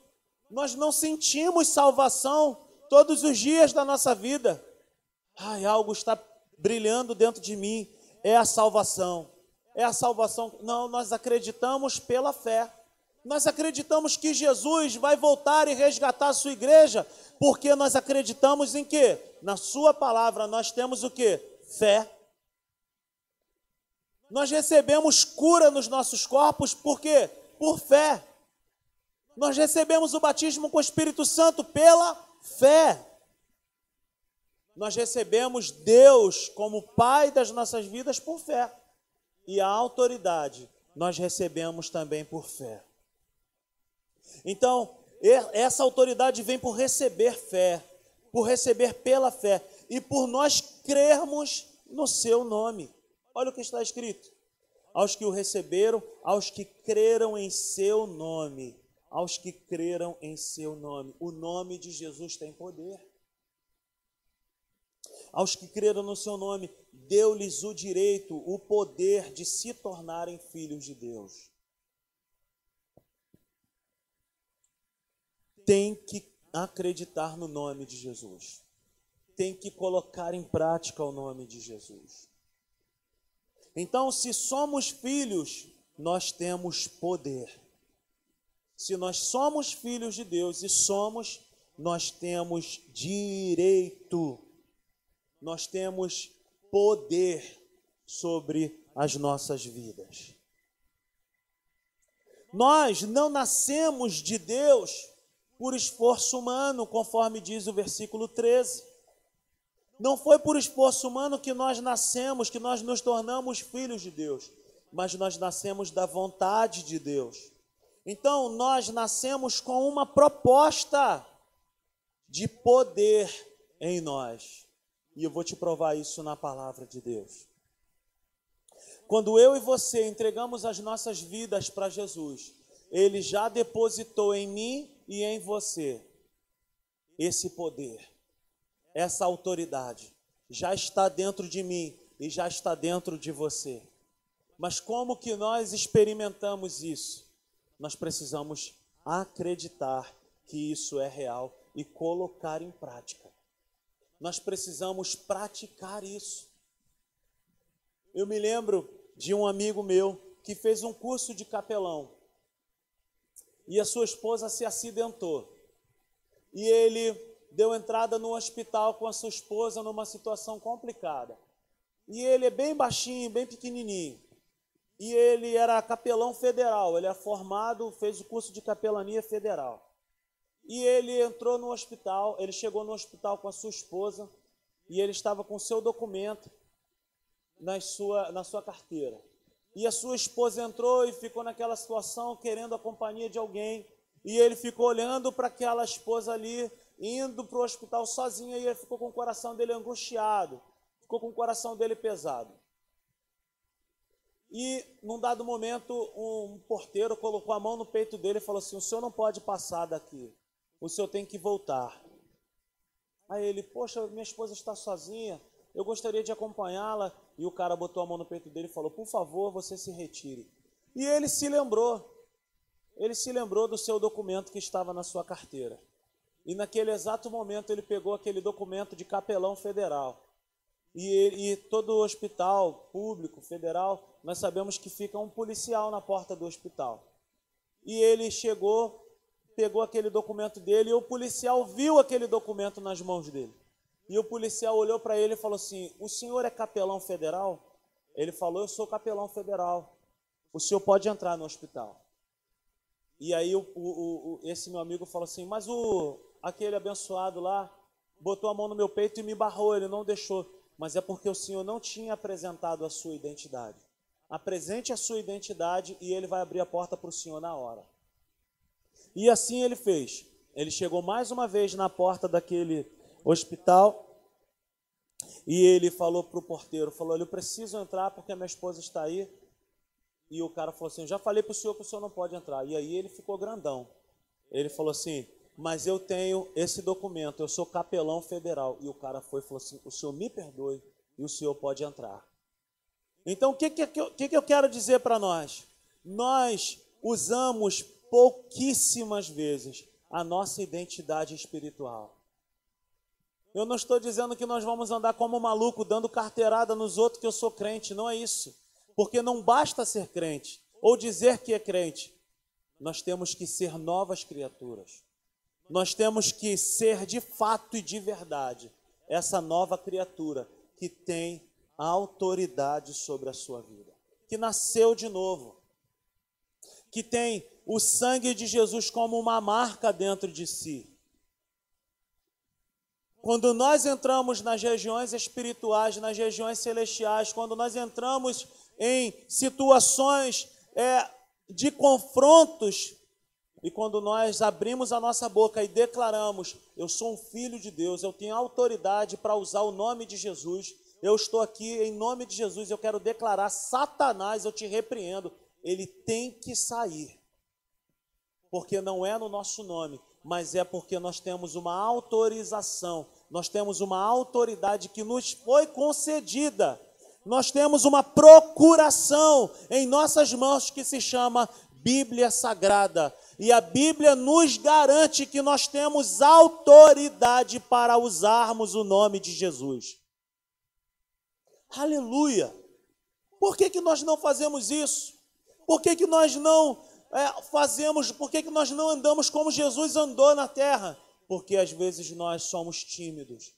nós não sentimos salvação todos os dias da nossa vida. Ai, algo está brilhando dentro de mim, é a salvação. É a salvação. Não, nós acreditamos pela fé. Nós acreditamos que Jesus vai voltar e resgatar a sua igreja, porque nós acreditamos em quê? Na sua palavra nós temos o quê? Fé. Nós recebemos cura nos nossos corpos, por quê? Por fé. Nós recebemos o batismo com o Espírito Santo pela fé. Nós recebemos Deus como Pai das nossas vidas por fé. E a autoridade nós recebemos também por fé. Então, essa autoridade vem por receber fé, por receber pela fé e por nós crermos no seu nome. Olha o que está escrito: aos que o receberam, aos que creram em seu nome, aos que creram em seu nome. O nome de Jesus tem poder. Aos que creram no seu nome, deu-lhes o direito, o poder de se tornarem filhos de Deus. tem que acreditar no nome de Jesus. Tem que colocar em prática o nome de Jesus. Então, se somos filhos, nós temos poder. Se nós somos filhos de Deus e somos, nós temos direito. Nós temos poder sobre as nossas vidas. Nós não nascemos de Deus por esforço humano, conforme diz o versículo 13. Não foi por esforço humano que nós nascemos, que nós nos tornamos filhos de Deus, mas nós nascemos da vontade de Deus. Então, nós nascemos com uma proposta de poder em nós. E eu vou te provar isso na palavra de Deus. Quando eu e você entregamos as nossas vidas para Jesus, Ele já depositou em mim e em você esse poder, essa autoridade já está dentro de mim e já está dentro de você. Mas como que nós experimentamos isso? Nós precisamos acreditar que isso é real e colocar em prática. Nós precisamos praticar isso. Eu me lembro de um amigo meu que fez um curso de capelão e a sua esposa se acidentou. E ele deu entrada no hospital com a sua esposa numa situação complicada. E ele é bem baixinho, bem pequenininho. E ele era capelão federal, ele é formado, fez o curso de capelania federal. E ele entrou no hospital, ele chegou no hospital com a sua esposa e ele estava com seu documento na sua, na sua carteira. E a sua esposa entrou e ficou naquela situação querendo a companhia de alguém. E ele ficou olhando para aquela esposa ali, indo para o hospital sozinha, e ele ficou com o coração dele angustiado, ficou com o coração dele pesado. E num dado momento, um porteiro colocou a mão no peito dele e falou assim: O senhor não pode passar daqui, o senhor tem que voltar. Aí ele, poxa, minha esposa está sozinha, eu gostaria de acompanhá-la. E o cara botou a mão no peito dele e falou: Por favor, você se retire. E ele se lembrou. Ele se lembrou do seu documento que estava na sua carteira. E naquele exato momento ele pegou aquele documento de capelão federal E, e todo hospital público, federal, nós sabemos que fica um policial na porta do hospital. E ele chegou, pegou aquele documento dele e o policial viu aquele documento nas mãos dele. E o policial olhou para ele e falou assim: O senhor é capelão federal? Ele falou: Eu sou capelão federal. O senhor pode entrar no hospital. E aí o, o, o, esse meu amigo falou assim: Mas o aquele abençoado lá botou a mão no meu peito e me barrou, ele não deixou. Mas é porque o senhor não tinha apresentado a sua identidade. Apresente a sua identidade e ele vai abrir a porta para o senhor na hora. E assim ele fez. Ele chegou mais uma vez na porta daquele hospital e ele falou para o porteiro, falou, eu preciso entrar porque a minha esposa está aí. E o cara falou assim, já falei para o senhor que o senhor não pode entrar. E aí ele ficou grandão. Ele falou assim, mas eu tenho esse documento, eu sou capelão federal. E o cara foi e falou assim, o senhor me perdoe e o senhor pode entrar. Então, o que, que, que, que eu quero dizer para nós? Nós usamos pouquíssimas vezes a nossa identidade espiritual. Eu não estou dizendo que nós vamos andar como maluco, dando carteirada nos outros que eu sou crente, não é isso. Porque não basta ser crente ou dizer que é crente. Nós temos que ser novas criaturas. Nós temos que ser de fato e de verdade essa nova criatura que tem autoridade sobre a sua vida, que nasceu de novo, que tem o sangue de Jesus como uma marca dentro de si. Quando nós entramos nas regiões espirituais, nas regiões celestiais, quando nós entramos em situações é, de confrontos, e quando nós abrimos a nossa boca e declaramos: Eu sou um filho de Deus, eu tenho autoridade para usar o nome de Jesus, eu estou aqui em nome de Jesus, eu quero declarar: Satanás, eu te repreendo, ele tem que sair, porque não é no nosso nome, mas é porque nós temos uma autorização, nós temos uma autoridade que nos foi concedida. Nós temos uma procuração em nossas mãos que se chama Bíblia Sagrada. E a Bíblia nos garante que nós temos autoridade para usarmos o nome de Jesus. Aleluia! Por que, que nós não fazemos isso? Por que, que nós não é, fazemos, por que, que nós não andamos como Jesus andou na terra? Porque às vezes nós somos tímidos.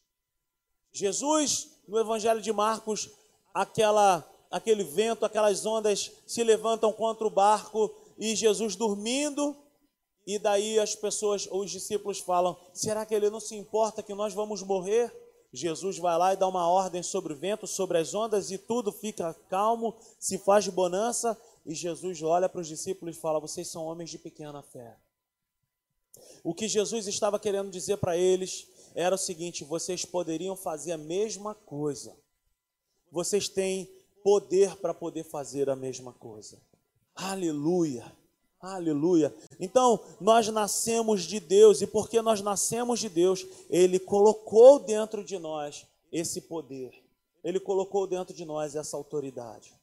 Jesus, no Evangelho de Marcos, aquela, aquele vento, aquelas ondas se levantam contra o barco e Jesus dormindo, e daí as pessoas, os discípulos falam: será que ele não se importa que nós vamos morrer? Jesus vai lá e dá uma ordem sobre o vento, sobre as ondas, e tudo fica calmo, se faz bonança, e Jesus olha para os discípulos e fala: Vocês são homens de pequena fé. O que Jesus estava querendo dizer para eles era o seguinte: vocês poderiam fazer a mesma coisa. Vocês têm poder para poder fazer a mesma coisa. Aleluia. Aleluia. Então, nós nascemos de Deus e porque nós nascemos de Deus, ele colocou dentro de nós esse poder. Ele colocou dentro de nós essa autoridade.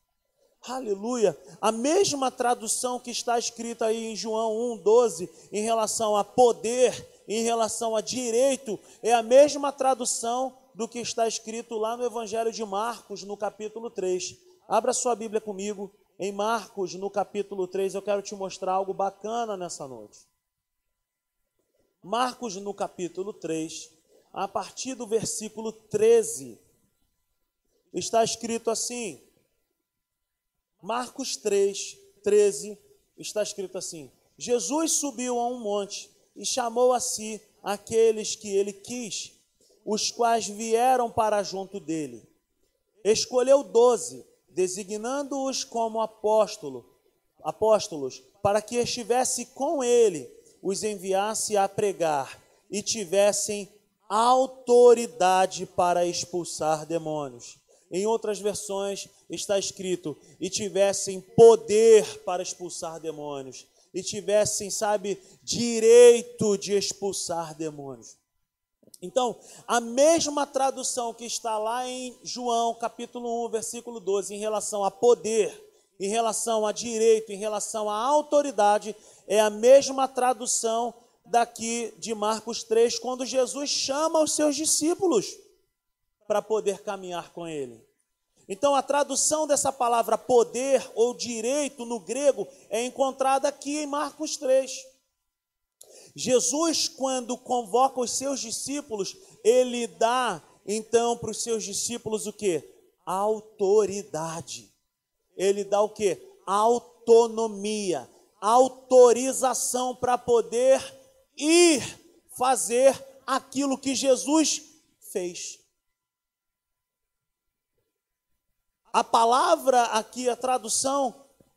Aleluia. A mesma tradução que está escrita aí em João 1,12 em relação a poder, em relação a direito, é a mesma tradução do que está escrito lá no Evangelho de Marcos, no capítulo 3. Abra sua Bíblia comigo em Marcos, no capítulo 3. Eu quero te mostrar algo bacana nessa noite. Marcos, no capítulo 3, a partir do versículo 13, está escrito assim. Marcos 3, 13, está escrito assim: Jesus subiu a um monte e chamou a si aqueles que ele quis, os quais vieram para junto dele. Escolheu doze, designando-os como apóstolo, apóstolos, para que estivesse com ele, os enviasse a pregar e tivessem autoridade para expulsar demônios. Em outras versões está escrito: e tivessem poder para expulsar demônios, e tivessem, sabe, direito de expulsar demônios. Então, a mesma tradução que está lá em João, capítulo 1, versículo 12, em relação a poder, em relação a direito, em relação à autoridade, é a mesma tradução daqui de Marcos 3, quando Jesus chama os seus discípulos para poder caminhar com Ele. Então, a tradução dessa palavra poder ou direito no grego é encontrada aqui em Marcos 3. Jesus, quando convoca os seus discípulos, ele dá então para os seus discípulos o que? Autoridade. Ele dá o que? Autonomia, autorização para poder ir fazer aquilo que Jesus fez. A palavra aqui, a tradução,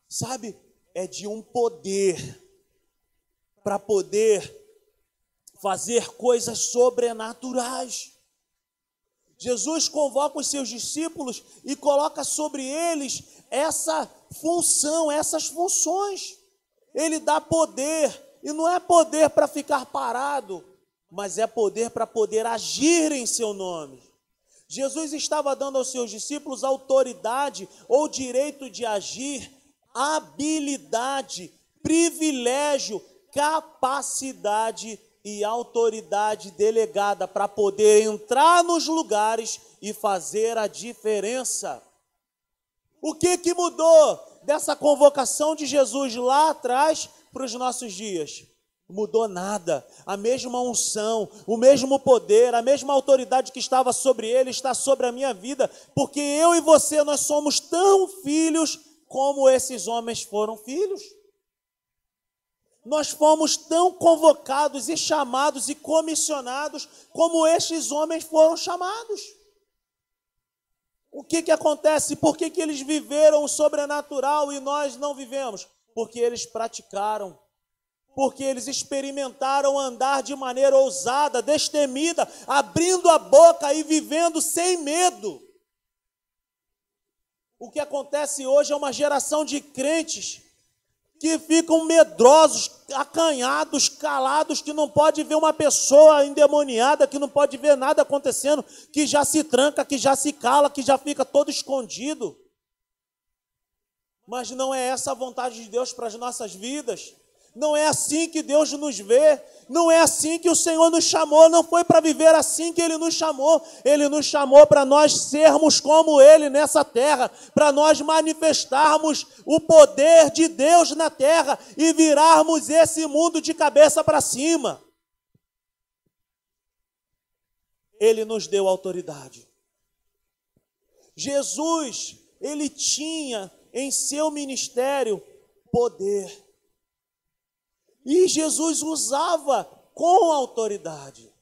sabe, é de um poder para poder fazer coisas sobrenaturais. Jesus convoca os seus discípulos e coloca sobre eles essa função, essas funções. Ele dá poder, e não é poder para ficar parado, mas é poder para poder agir em seu nome. Jesus estava dando aos seus discípulos autoridade ou direito de agir, habilidade, privilégio, capacidade e autoridade delegada para poder entrar nos lugares e fazer a diferença. O que que mudou dessa convocação de Jesus lá atrás para os nossos dias? Mudou nada. A mesma unção, o mesmo poder, a mesma autoridade que estava sobre ele está sobre a minha vida, porque eu e você nós somos tão filhos como esses homens foram filhos. Nós fomos tão convocados e chamados e comissionados como estes homens foram chamados. O que, que acontece? Por que, que eles viveram o sobrenatural e nós não vivemos? Porque eles praticaram porque eles experimentaram andar de maneira ousada, destemida, abrindo a boca e vivendo sem medo. O que acontece hoje é uma geração de crentes que ficam medrosos, acanhados, calados, que não pode ver uma pessoa endemoniada, que não pode ver nada acontecendo, que já se tranca, que já se cala, que já fica todo escondido. Mas não é essa a vontade de Deus para as nossas vidas. Não é assim que Deus nos vê, não é assim que o Senhor nos chamou, não foi para viver assim que Ele nos chamou, Ele nos chamou para nós sermos como Ele nessa terra, para nós manifestarmos o poder de Deus na terra e virarmos esse mundo de cabeça para cima. Ele nos deu autoridade. Jesus, ele tinha em seu ministério poder. E Jesus usava com autoridade.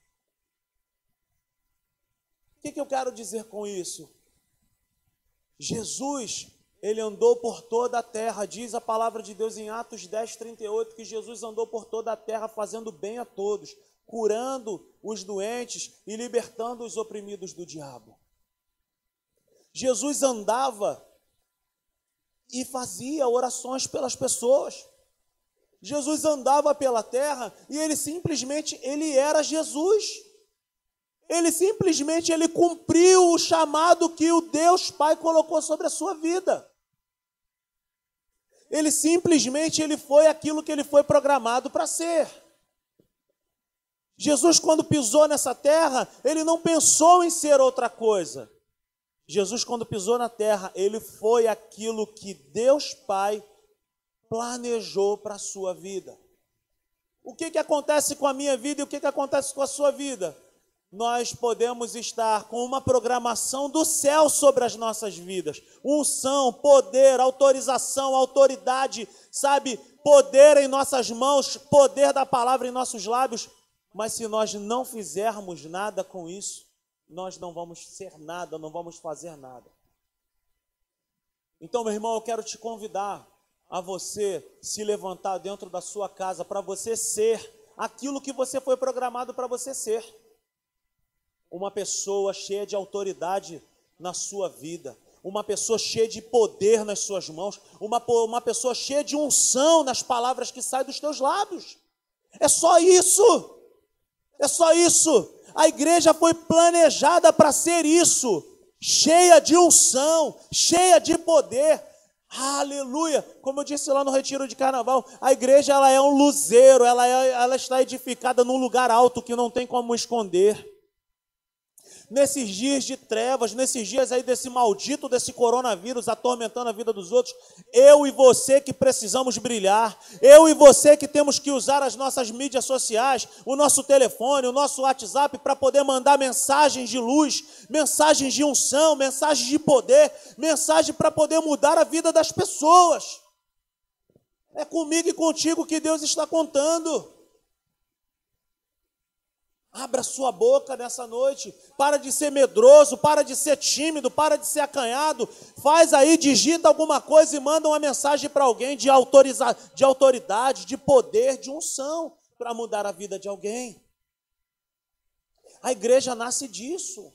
O que, que eu quero dizer com isso? Jesus, ele andou por toda a terra, diz a palavra de Deus em Atos 10, 38, que Jesus andou por toda a terra fazendo bem a todos, curando os doentes e libertando os oprimidos do diabo. Jesus andava e fazia orações pelas pessoas. Jesus andava pela terra e ele simplesmente ele era Jesus. Ele simplesmente ele cumpriu o chamado que o Deus Pai colocou sobre a sua vida. Ele simplesmente ele foi aquilo que ele foi programado para ser. Jesus quando pisou nessa terra, ele não pensou em ser outra coisa. Jesus quando pisou na terra, ele foi aquilo que Deus Pai planejou para a sua vida. O que, que acontece com a minha vida e o que, que acontece com a sua vida? Nós podemos estar com uma programação do céu sobre as nossas vidas. Unção, poder, autorização, autoridade, sabe? Poder em nossas mãos, poder da palavra em nossos lábios. Mas se nós não fizermos nada com isso, nós não vamos ser nada, não vamos fazer nada. Então, meu irmão, eu quero te convidar a você se levantar dentro da sua casa para você ser aquilo que você foi programado para você ser. Uma pessoa cheia de autoridade na sua vida, uma pessoa cheia de poder nas suas mãos, uma, uma pessoa cheia de unção nas palavras que saem dos teus lábios. É só isso. É só isso. A igreja foi planejada para ser isso, cheia de unção, cheia de poder, Aleluia! Como eu disse lá no retiro de carnaval, a igreja ela é um luzeiro, ela, é, ela está edificada num lugar alto que não tem como esconder. Nesses dias de trevas, nesses dias aí desse maldito, desse coronavírus atormentando a vida dos outros, eu e você que precisamos brilhar, eu e você que temos que usar as nossas mídias sociais, o nosso telefone, o nosso WhatsApp para poder mandar mensagens de luz, mensagens de unção, mensagens de poder, mensagem para poder mudar a vida das pessoas. É comigo e contigo que Deus está contando. Abra sua boca nessa noite. Para de ser medroso, para de ser tímido, para de ser acanhado. Faz aí, digita alguma coisa e manda uma mensagem para alguém de, autoriza, de autoridade, de poder, de unção, para mudar a vida de alguém. A igreja nasce disso.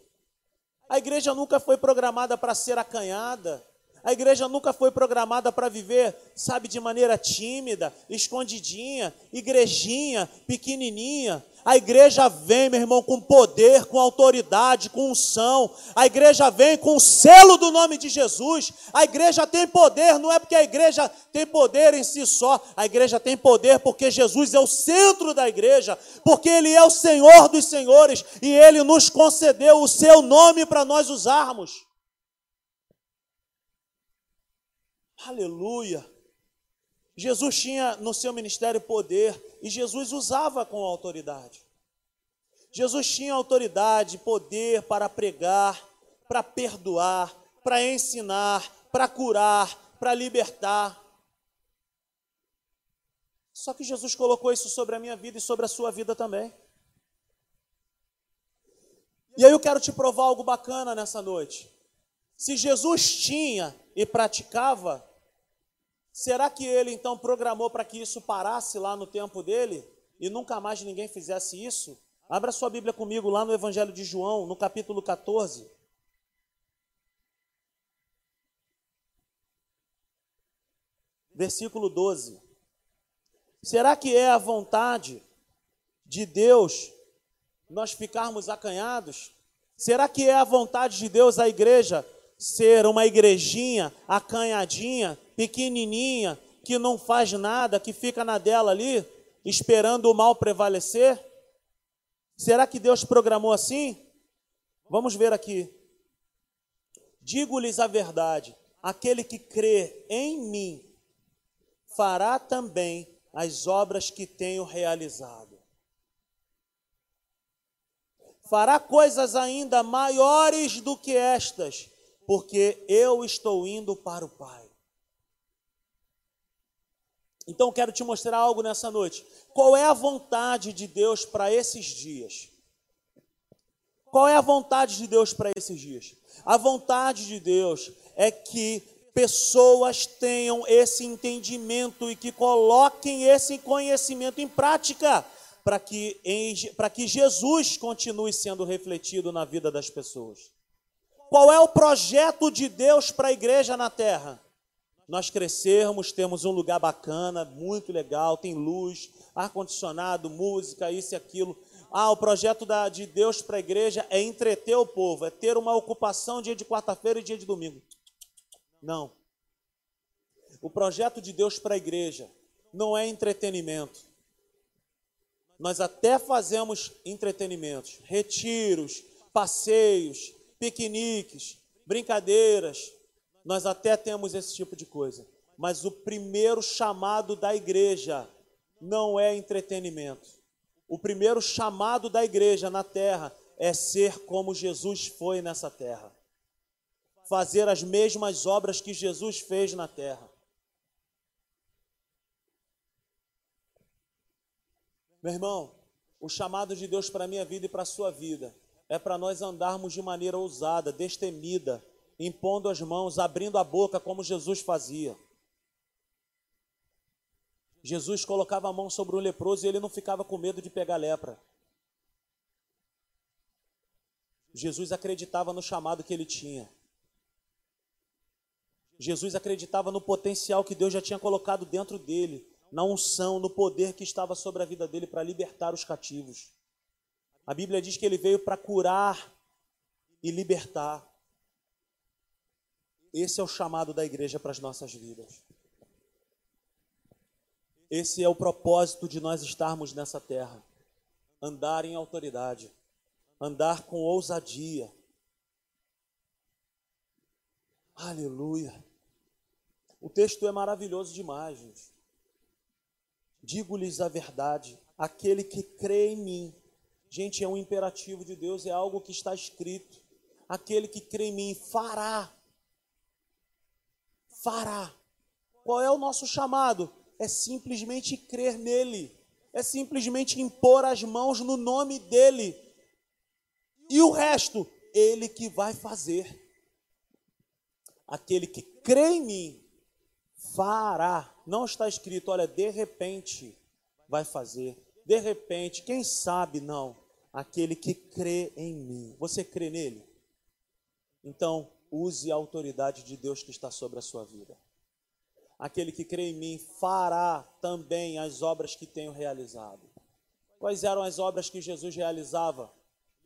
A igreja nunca foi programada para ser acanhada. A igreja nunca foi programada para viver, sabe, de maneira tímida, escondidinha, igrejinha, pequenininha. A igreja vem, meu irmão, com poder, com autoridade, com unção. A igreja vem com o selo do nome de Jesus. A igreja tem poder, não é porque a igreja tem poder em si só. A igreja tem poder porque Jesus é o centro da igreja, porque Ele é o Senhor dos senhores e Ele nos concedeu o seu nome para nós usarmos. Aleluia. Jesus tinha no seu ministério poder e Jesus usava com autoridade. Jesus tinha autoridade, poder para pregar, para perdoar, para ensinar, para curar, para libertar. Só que Jesus colocou isso sobre a minha vida e sobre a sua vida também. E aí eu quero te provar algo bacana nessa noite. Se Jesus tinha e praticava, Será que ele então programou para que isso parasse lá no tempo dele e nunca mais ninguém fizesse isso? Abra sua Bíblia comigo lá no Evangelho de João, no capítulo 14. Versículo 12. Será que é a vontade de Deus nós ficarmos acanhados? Será que é a vontade de Deus a igreja ser uma igrejinha acanhadinha, pequenininha, que não faz nada, que fica na dela ali, esperando o mal prevalecer? Será que Deus programou assim? Vamos ver aqui. Digo-lhes a verdade: aquele que crê em mim fará também as obras que tenho realizado. Fará coisas ainda maiores do que estas, porque eu estou indo para o Pai. Então quero te mostrar algo nessa noite. Qual é a vontade de Deus para esses dias? Qual é a vontade de Deus para esses dias? A vontade de Deus é que pessoas tenham esse entendimento e que coloquem esse conhecimento em prática, para que, para que Jesus continue sendo refletido na vida das pessoas. Qual é o projeto de Deus para a igreja na terra? Nós crescermos, temos um lugar bacana, muito legal, tem luz, ar-condicionado, música, isso e aquilo. Ah, o projeto da, de Deus para a igreja é entreter o povo, é ter uma ocupação dia de quarta-feira e dia de domingo. Não. O projeto de Deus para a igreja não é entretenimento. Nós até fazemos entretenimentos, retiros, passeios, piqueniques, brincadeiras, nós até temos esse tipo de coisa. Mas o primeiro chamado da igreja não é entretenimento. O primeiro chamado da igreja na terra é ser como Jesus foi nessa terra. Fazer as mesmas obras que Jesus fez na terra. Meu irmão, o chamado de Deus para a minha vida e para a sua vida é para nós andarmos de maneira ousada, destemida, impondo as mãos, abrindo a boca como Jesus fazia. Jesus colocava a mão sobre um leproso e ele não ficava com medo de pegar lepra. Jesus acreditava no chamado que ele tinha. Jesus acreditava no potencial que Deus já tinha colocado dentro dele, na unção, no poder que estava sobre a vida dele para libertar os cativos. A Bíblia diz que ele veio para curar e libertar. Esse é o chamado da igreja para as nossas vidas. Esse é o propósito de nós estarmos nessa terra. Andar em autoridade, andar com ousadia. Aleluia. O texto é maravilhoso demais, gente. Digo-lhes a verdade, aquele que crê em mim. Gente, é um imperativo de Deus, é algo que está escrito. Aquele que crê em mim fará. Fará. Qual é o nosso chamado? É simplesmente crer nele. É simplesmente impor as mãos no nome dele. E o resto, ele que vai fazer. Aquele que crê em mim fará. Não está escrito, olha, de repente vai fazer. De repente, quem sabe não. Aquele que crê em mim. Você crê nele? Então, use a autoridade de Deus que está sobre a sua vida. Aquele que crê em mim fará também as obras que tenho realizado. Quais eram as obras que Jesus realizava?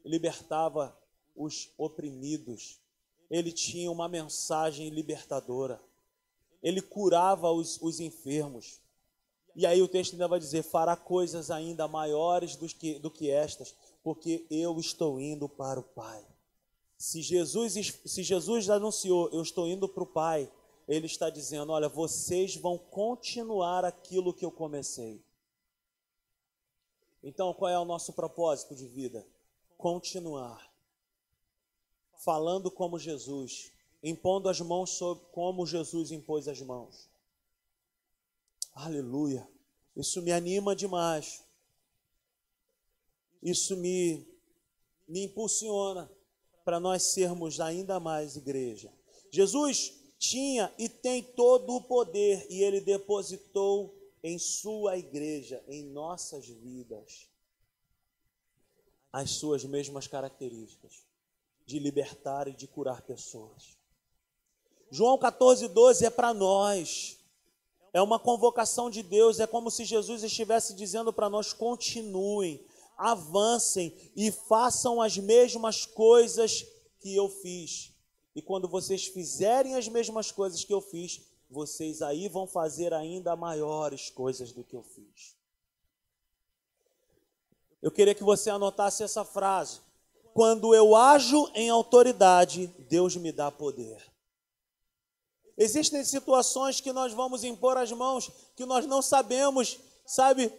Libertava os oprimidos. Ele tinha uma mensagem libertadora ele curava os, os enfermos. E aí o texto ainda vai dizer: fará coisas ainda maiores do que, do que estas, porque eu estou indo para o Pai. Se Jesus, se Jesus anunciou, eu estou indo para o Pai, ele está dizendo: olha, vocês vão continuar aquilo que eu comecei. Então, qual é o nosso propósito de vida? Continuar. Falando como Jesus, impondo as mãos sobre como Jesus impôs as mãos. Aleluia. Isso me anima demais. Isso me, me impulsiona para nós sermos ainda mais igreja. Jesus tinha e tem todo o poder e ele depositou em sua igreja, em nossas vidas, as suas mesmas características de libertar e de curar pessoas. João 14, 12 é para nós. É uma convocação de Deus, é como se Jesus estivesse dizendo para nós: continuem, avancem e façam as mesmas coisas que eu fiz. E quando vocês fizerem as mesmas coisas que eu fiz, vocês aí vão fazer ainda maiores coisas do que eu fiz. Eu queria que você anotasse essa frase. Quando eu ajo em autoridade, Deus me dá poder. Existem situações que nós vamos impor as mãos que nós não sabemos, sabe,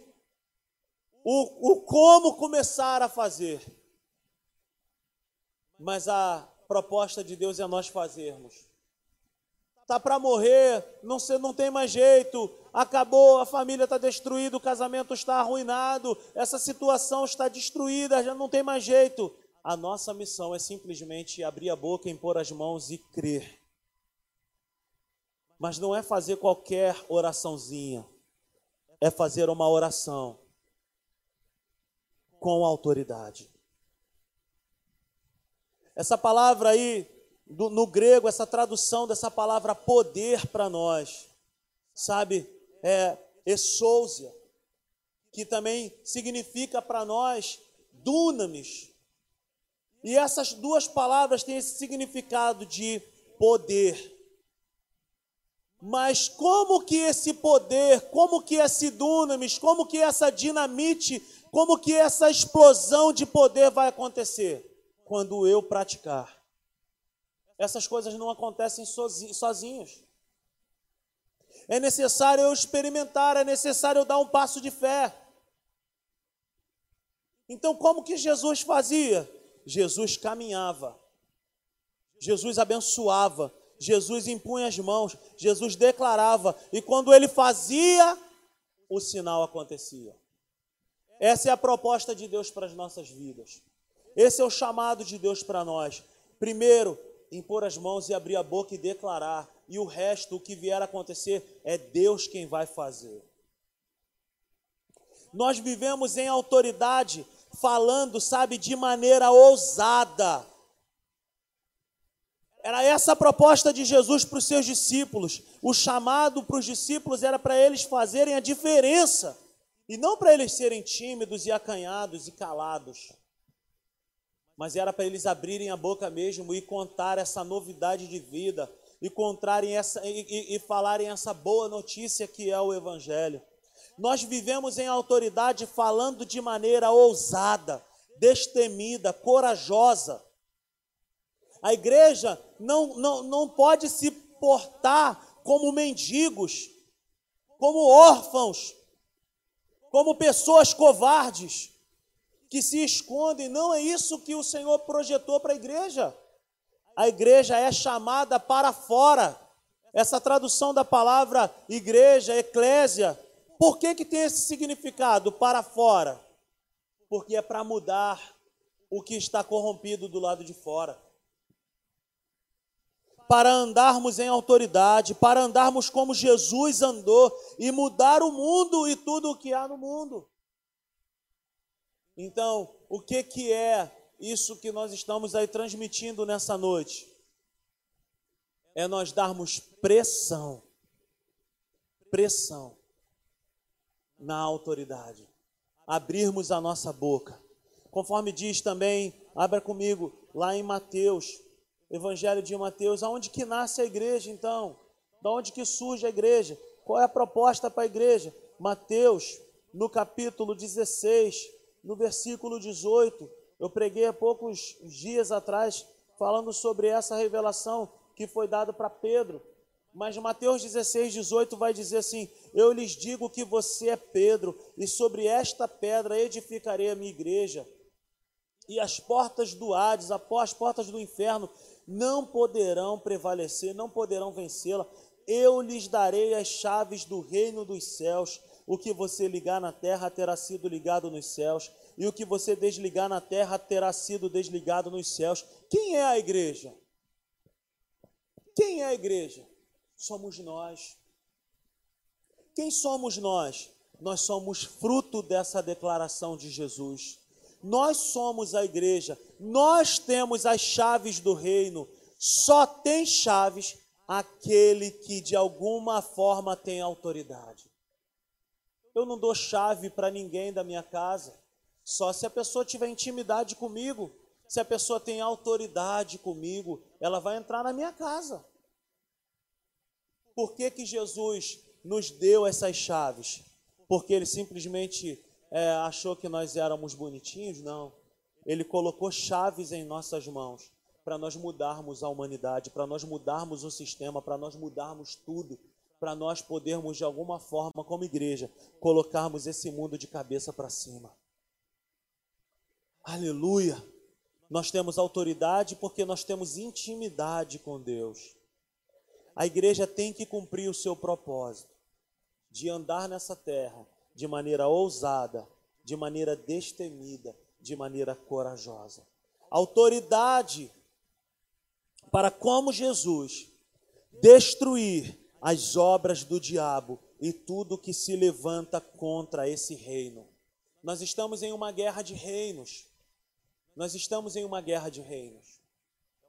o, o como começar a fazer. Mas a proposta de Deus é nós fazermos. Tá para morrer, não, não tem mais jeito, acabou, a família está destruída, o casamento está arruinado, essa situação está destruída, já não tem mais jeito. A nossa missão é simplesmente abrir a boca, impor as mãos e crer mas não é fazer qualquer oraçãozinha, é fazer uma oração com autoridade. Essa palavra aí, do, no grego, essa tradução dessa palavra poder para nós, sabe, é exousia, que também significa para nós dunamis. E essas duas palavras têm esse significado de poder. Mas como que esse poder, como que esse dunamis, como que essa dinamite, como que essa explosão de poder vai acontecer? Quando eu praticar. Essas coisas não acontecem sozinhas. É necessário eu experimentar, é necessário eu dar um passo de fé. Então, como que Jesus fazia? Jesus caminhava, Jesus abençoava, Jesus impunha as mãos, Jesus declarava, e quando ele fazia, o sinal acontecia. Essa é a proposta de Deus para as nossas vidas. Esse é o chamado de Deus para nós. Primeiro, impor as mãos e abrir a boca e declarar, e o resto, o que vier a acontecer, é Deus quem vai fazer. Nós vivemos em autoridade, falando, sabe, de maneira ousada era essa a proposta de Jesus para os seus discípulos. O chamado para os discípulos era para eles fazerem a diferença e não para eles serem tímidos e acanhados e calados. Mas era para eles abrirem a boca mesmo e contar essa novidade de vida e contarem essa e, e, e falarem essa boa notícia que é o evangelho. Nós vivemos em autoridade falando de maneira ousada, destemida, corajosa. A igreja não, não, não pode se portar como mendigos, como órfãos, como pessoas covardes que se escondem. Não é isso que o Senhor projetou para a igreja. A igreja é chamada para fora. Essa tradução da palavra igreja, eclésia, por que, que tem esse significado para fora? Porque é para mudar o que está corrompido do lado de fora. Para andarmos em autoridade, para andarmos como Jesus andou e mudar o mundo e tudo o que há no mundo. Então, o que, que é isso que nós estamos aí transmitindo nessa noite? É nós darmos pressão, pressão na autoridade, abrirmos a nossa boca. Conforme diz também, abra comigo, lá em Mateus, Evangelho de Mateus, aonde que nasce a igreja então? Da onde que surge a igreja? Qual é a proposta para a igreja? Mateus, no capítulo 16, no versículo 18, eu preguei há poucos dias atrás falando sobre essa revelação que foi dada para Pedro. Mas Mateus 16, 18 vai dizer assim: Eu lhes digo que você é Pedro, e sobre esta pedra edificarei a minha igreja. E as portas do Hades, as portas do inferno, não poderão prevalecer, não poderão vencê-la. Eu lhes darei as chaves do reino dos céus. O que você ligar na terra terá sido ligado nos céus, e o que você desligar na terra terá sido desligado nos céus. Quem é a igreja? Quem é a igreja? Somos nós. Quem somos nós? Nós somos fruto dessa declaração de Jesus. Nós somos a igreja, nós temos as chaves do reino. Só tem chaves aquele que de alguma forma tem autoridade. Eu não dou chave para ninguém da minha casa, só se a pessoa tiver intimidade comigo, se a pessoa tem autoridade comigo, ela vai entrar na minha casa. Por que, que Jesus nos deu essas chaves? Porque ele simplesmente é, achou que nós éramos bonitinhos? Não. Ele colocou chaves em nossas mãos para nós mudarmos a humanidade, para nós mudarmos o sistema, para nós mudarmos tudo, para nós podermos de alguma forma, como igreja, colocarmos esse mundo de cabeça para cima. Aleluia! Nós temos autoridade porque nós temos intimidade com Deus. A igreja tem que cumprir o seu propósito de andar nessa terra de maneira ousada, de maneira destemida, de maneira corajosa. Autoridade para, como Jesus, destruir as obras do diabo e tudo que se levanta contra esse reino. Nós estamos em uma guerra de reinos. Nós estamos em uma guerra de reinos.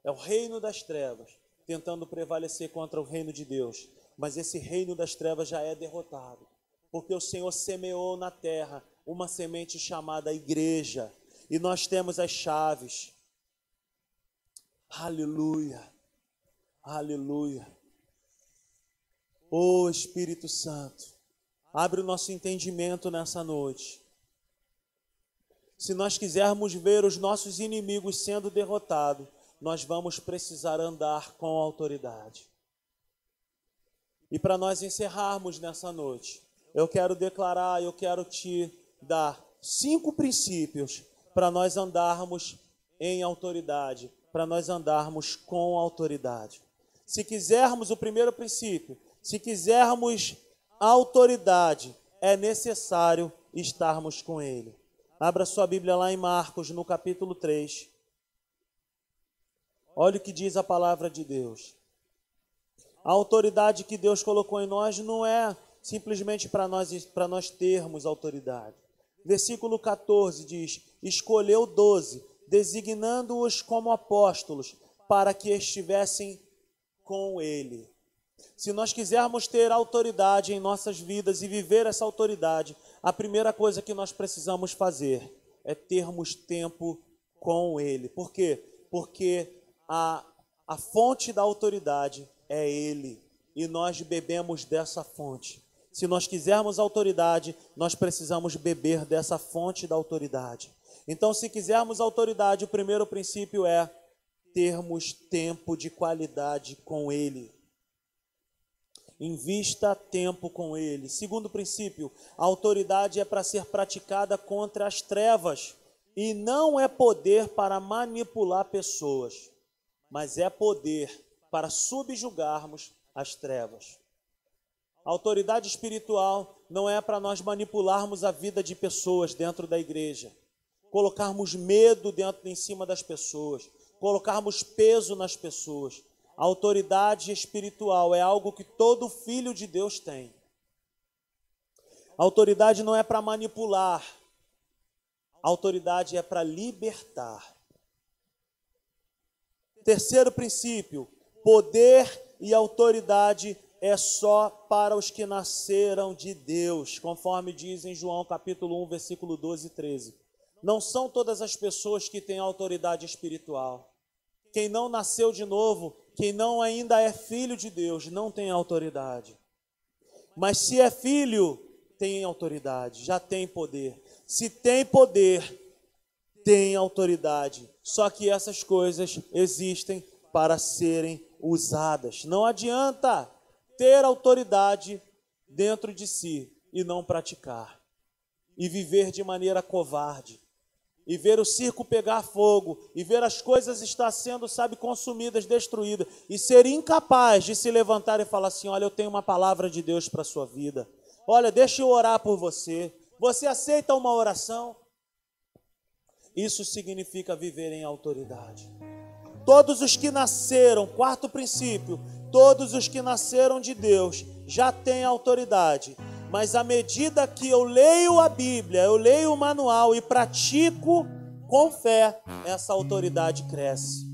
É o reino das trevas tentando prevalecer contra o reino de Deus, mas esse reino das trevas já é derrotado, porque o Senhor semeou na terra uma semente chamada igreja, e nós temos as chaves. Aleluia, aleluia. Ô oh, Espírito Santo, abre o nosso entendimento nessa noite. Se nós quisermos ver os nossos inimigos sendo derrotados, nós vamos precisar andar com autoridade. E para nós encerrarmos nessa noite, eu quero declarar, eu quero te dar cinco princípios para nós andarmos em autoridade, para nós andarmos com autoridade. Se quisermos o primeiro princípio, se quisermos autoridade, é necessário estarmos com Ele. Abra sua Bíblia lá em Marcos, no capítulo 3. Olha o que diz a palavra de Deus. A autoridade que Deus colocou em nós não é simplesmente para nós, nós termos autoridade. Versículo 14 diz: Escolheu doze, designando-os como apóstolos, para que estivessem com ele. Se nós quisermos ter autoridade em nossas vidas e viver essa autoridade, a primeira coisa que nós precisamos fazer é termos tempo com Ele. Por quê? Porque a, a fonte da autoridade é Ele. E nós bebemos dessa fonte. Se nós quisermos autoridade, nós precisamos beber dessa fonte da autoridade. Então, se quisermos autoridade, o primeiro princípio é termos tempo de qualidade com Ele. Invista tempo com Ele. Segundo princípio, a autoridade é para ser praticada contra as trevas e não é poder para manipular pessoas, mas é poder para subjugarmos as trevas. Autoridade espiritual não é para nós manipularmos a vida de pessoas dentro da igreja, colocarmos medo dentro em cima das pessoas, colocarmos peso nas pessoas. A autoridade espiritual é algo que todo filho de Deus tem. A autoridade não é para manipular, a autoridade é para libertar. Terceiro princípio: poder e autoridade é só para os que nasceram de Deus, conforme diz em João capítulo 1, versículo 12 e 13. Não são todas as pessoas que têm autoridade espiritual. Quem não nasceu de novo, quem não ainda é filho de Deus, não tem autoridade. Mas se é filho, tem autoridade, já tem poder. Se tem poder, tem autoridade. Só que essas coisas existem para serem usadas. Não adianta ter autoridade dentro de si e não praticar, e viver de maneira covarde, e ver o circo pegar fogo, e ver as coisas estar sendo, sabe, consumidas, destruídas, e ser incapaz de se levantar e falar assim: olha, eu tenho uma palavra de Deus para a sua vida, olha, deixa eu orar por você. Você aceita uma oração? Isso significa viver em autoridade. Todos os que nasceram, quarto princípio, todos os que nasceram de Deus já têm autoridade. Mas à medida que eu leio a Bíblia, eu leio o manual e pratico com fé, essa autoridade cresce.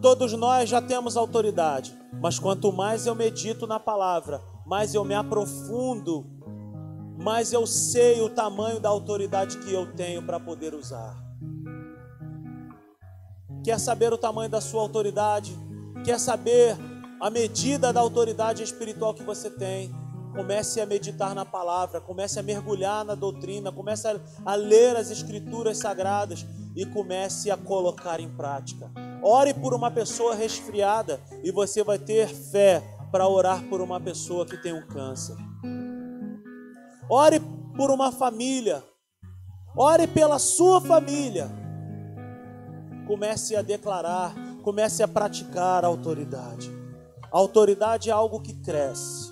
Todos nós já temos autoridade, mas quanto mais eu medito na palavra, mais eu me aprofundo, mais eu sei o tamanho da autoridade que eu tenho para poder usar. Quer saber o tamanho da sua autoridade? Quer saber a medida da autoridade espiritual que você tem? Comece a meditar na palavra, comece a mergulhar na doutrina, comece a, ler as escrituras sagradas e comece a colocar em prática. Ore por uma pessoa resfriada e você vai ter fé para orar por uma pessoa que tem um câncer. Ore por uma família. Ore pela sua família. Comece a declarar comece a praticar a autoridade. A autoridade é algo que cresce.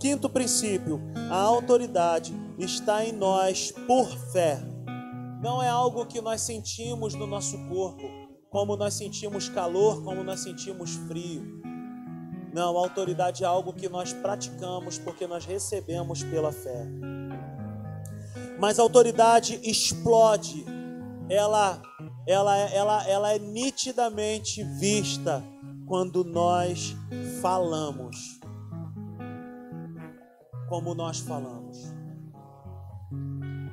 Quinto princípio: a autoridade está em nós por fé. Não é algo que nós sentimos no nosso corpo, como nós sentimos calor, como nós sentimos frio. Não, a autoridade é algo que nós praticamos porque nós recebemos pela fé. Mas a autoridade explode, ela ela, ela, ela é nitidamente vista quando nós falamos. Como nós falamos.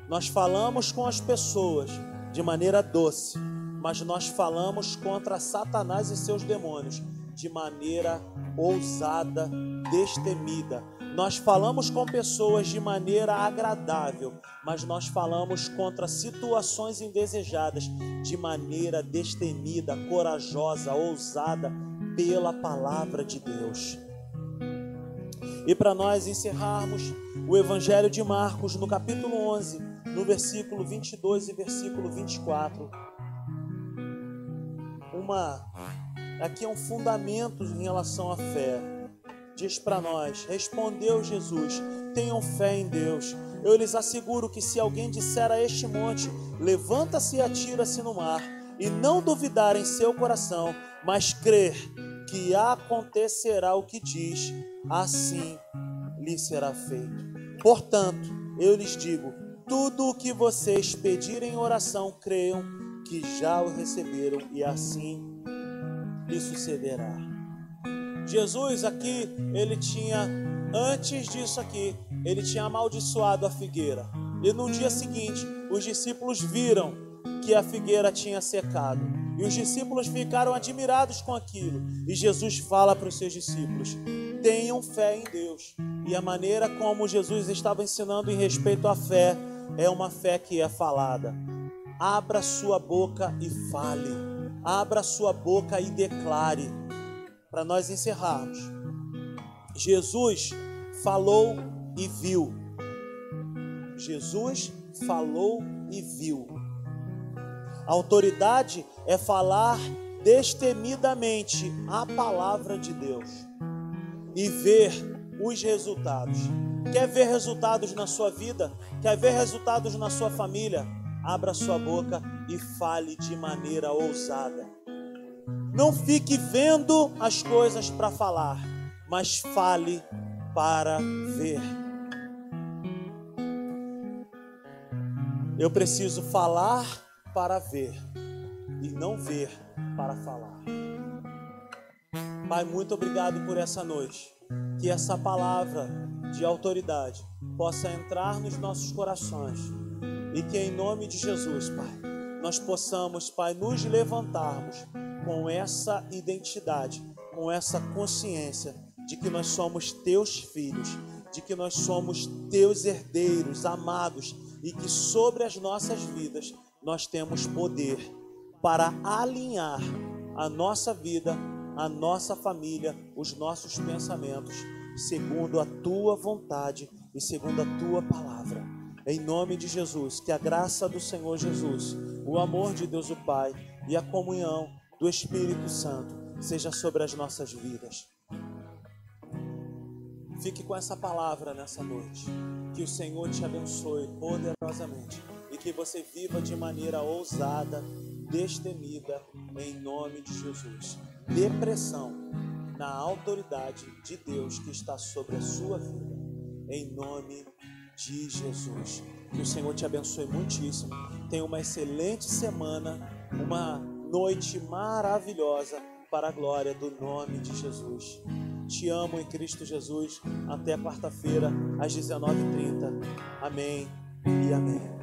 Nós falamos com as pessoas de maneira doce, mas nós falamos contra Satanás e seus demônios de maneira ousada, destemida. Nós falamos com pessoas de maneira agradável, mas nós falamos contra situações indesejadas de maneira destemida, corajosa, ousada pela palavra de Deus. E para nós encerrarmos o Evangelho de Marcos, no capítulo 11, no versículo 22 e versículo 24, uma aqui é um fundamento em relação à fé. Diz para nós: Respondeu Jesus: Tenham fé em Deus. Eu lhes asseguro que se alguém disser a este monte: Levanta-se e atira-se no mar, e não duvidar em seu coração, mas crer que acontecerá o que diz, assim lhe será feito. Portanto, eu lhes digo: tudo o que vocês pedirem em oração, creiam que já o receberam, e assim lhe sucederá. Jesus aqui, ele tinha, antes disso aqui, ele tinha amaldiçoado a figueira. E no dia seguinte, os discípulos viram que a figueira tinha secado. E os discípulos ficaram admirados com aquilo. E Jesus fala para os seus discípulos: tenham fé em Deus. E a maneira como Jesus estava ensinando em respeito à fé é uma fé que é falada. Abra sua boca e fale. Abra sua boca e declare. Para nós encerrarmos. Jesus falou e viu. Jesus falou e viu. A autoridade é falar destemidamente a palavra de Deus e ver os resultados. Quer ver resultados na sua vida? Quer ver resultados na sua família? Abra sua boca e fale de maneira ousada. Não fique vendo as coisas para falar, mas fale para ver. Eu preciso falar para ver e não ver para falar. Pai, muito obrigado por essa noite. Que essa palavra de autoridade possa entrar nos nossos corações e que em nome de Jesus, Pai, nós possamos, Pai, nos levantarmos com essa identidade, com essa consciência de que nós somos teus filhos, de que nós somos teus herdeiros amados e que sobre as nossas vidas nós temos poder para alinhar a nossa vida, a nossa família, os nossos pensamentos, segundo a tua vontade e segundo a tua palavra. Em nome de Jesus, que a graça do Senhor Jesus, o amor de Deus o Pai e a comunhão do Espírito Santo seja sobre as nossas vidas. Fique com essa palavra nessa noite. Que o Senhor te abençoe poderosamente e que você viva de maneira ousada, destemida, em nome de Jesus. Depressão na autoridade de Deus que está sobre a sua vida, em nome de Jesus. Que o Senhor te abençoe muitíssimo. Tenha uma excelente semana, uma noite maravilhosa para a glória do nome de Jesus. Te amo em Cristo Jesus. Até quarta-feira, às 19h30. Amém e amém.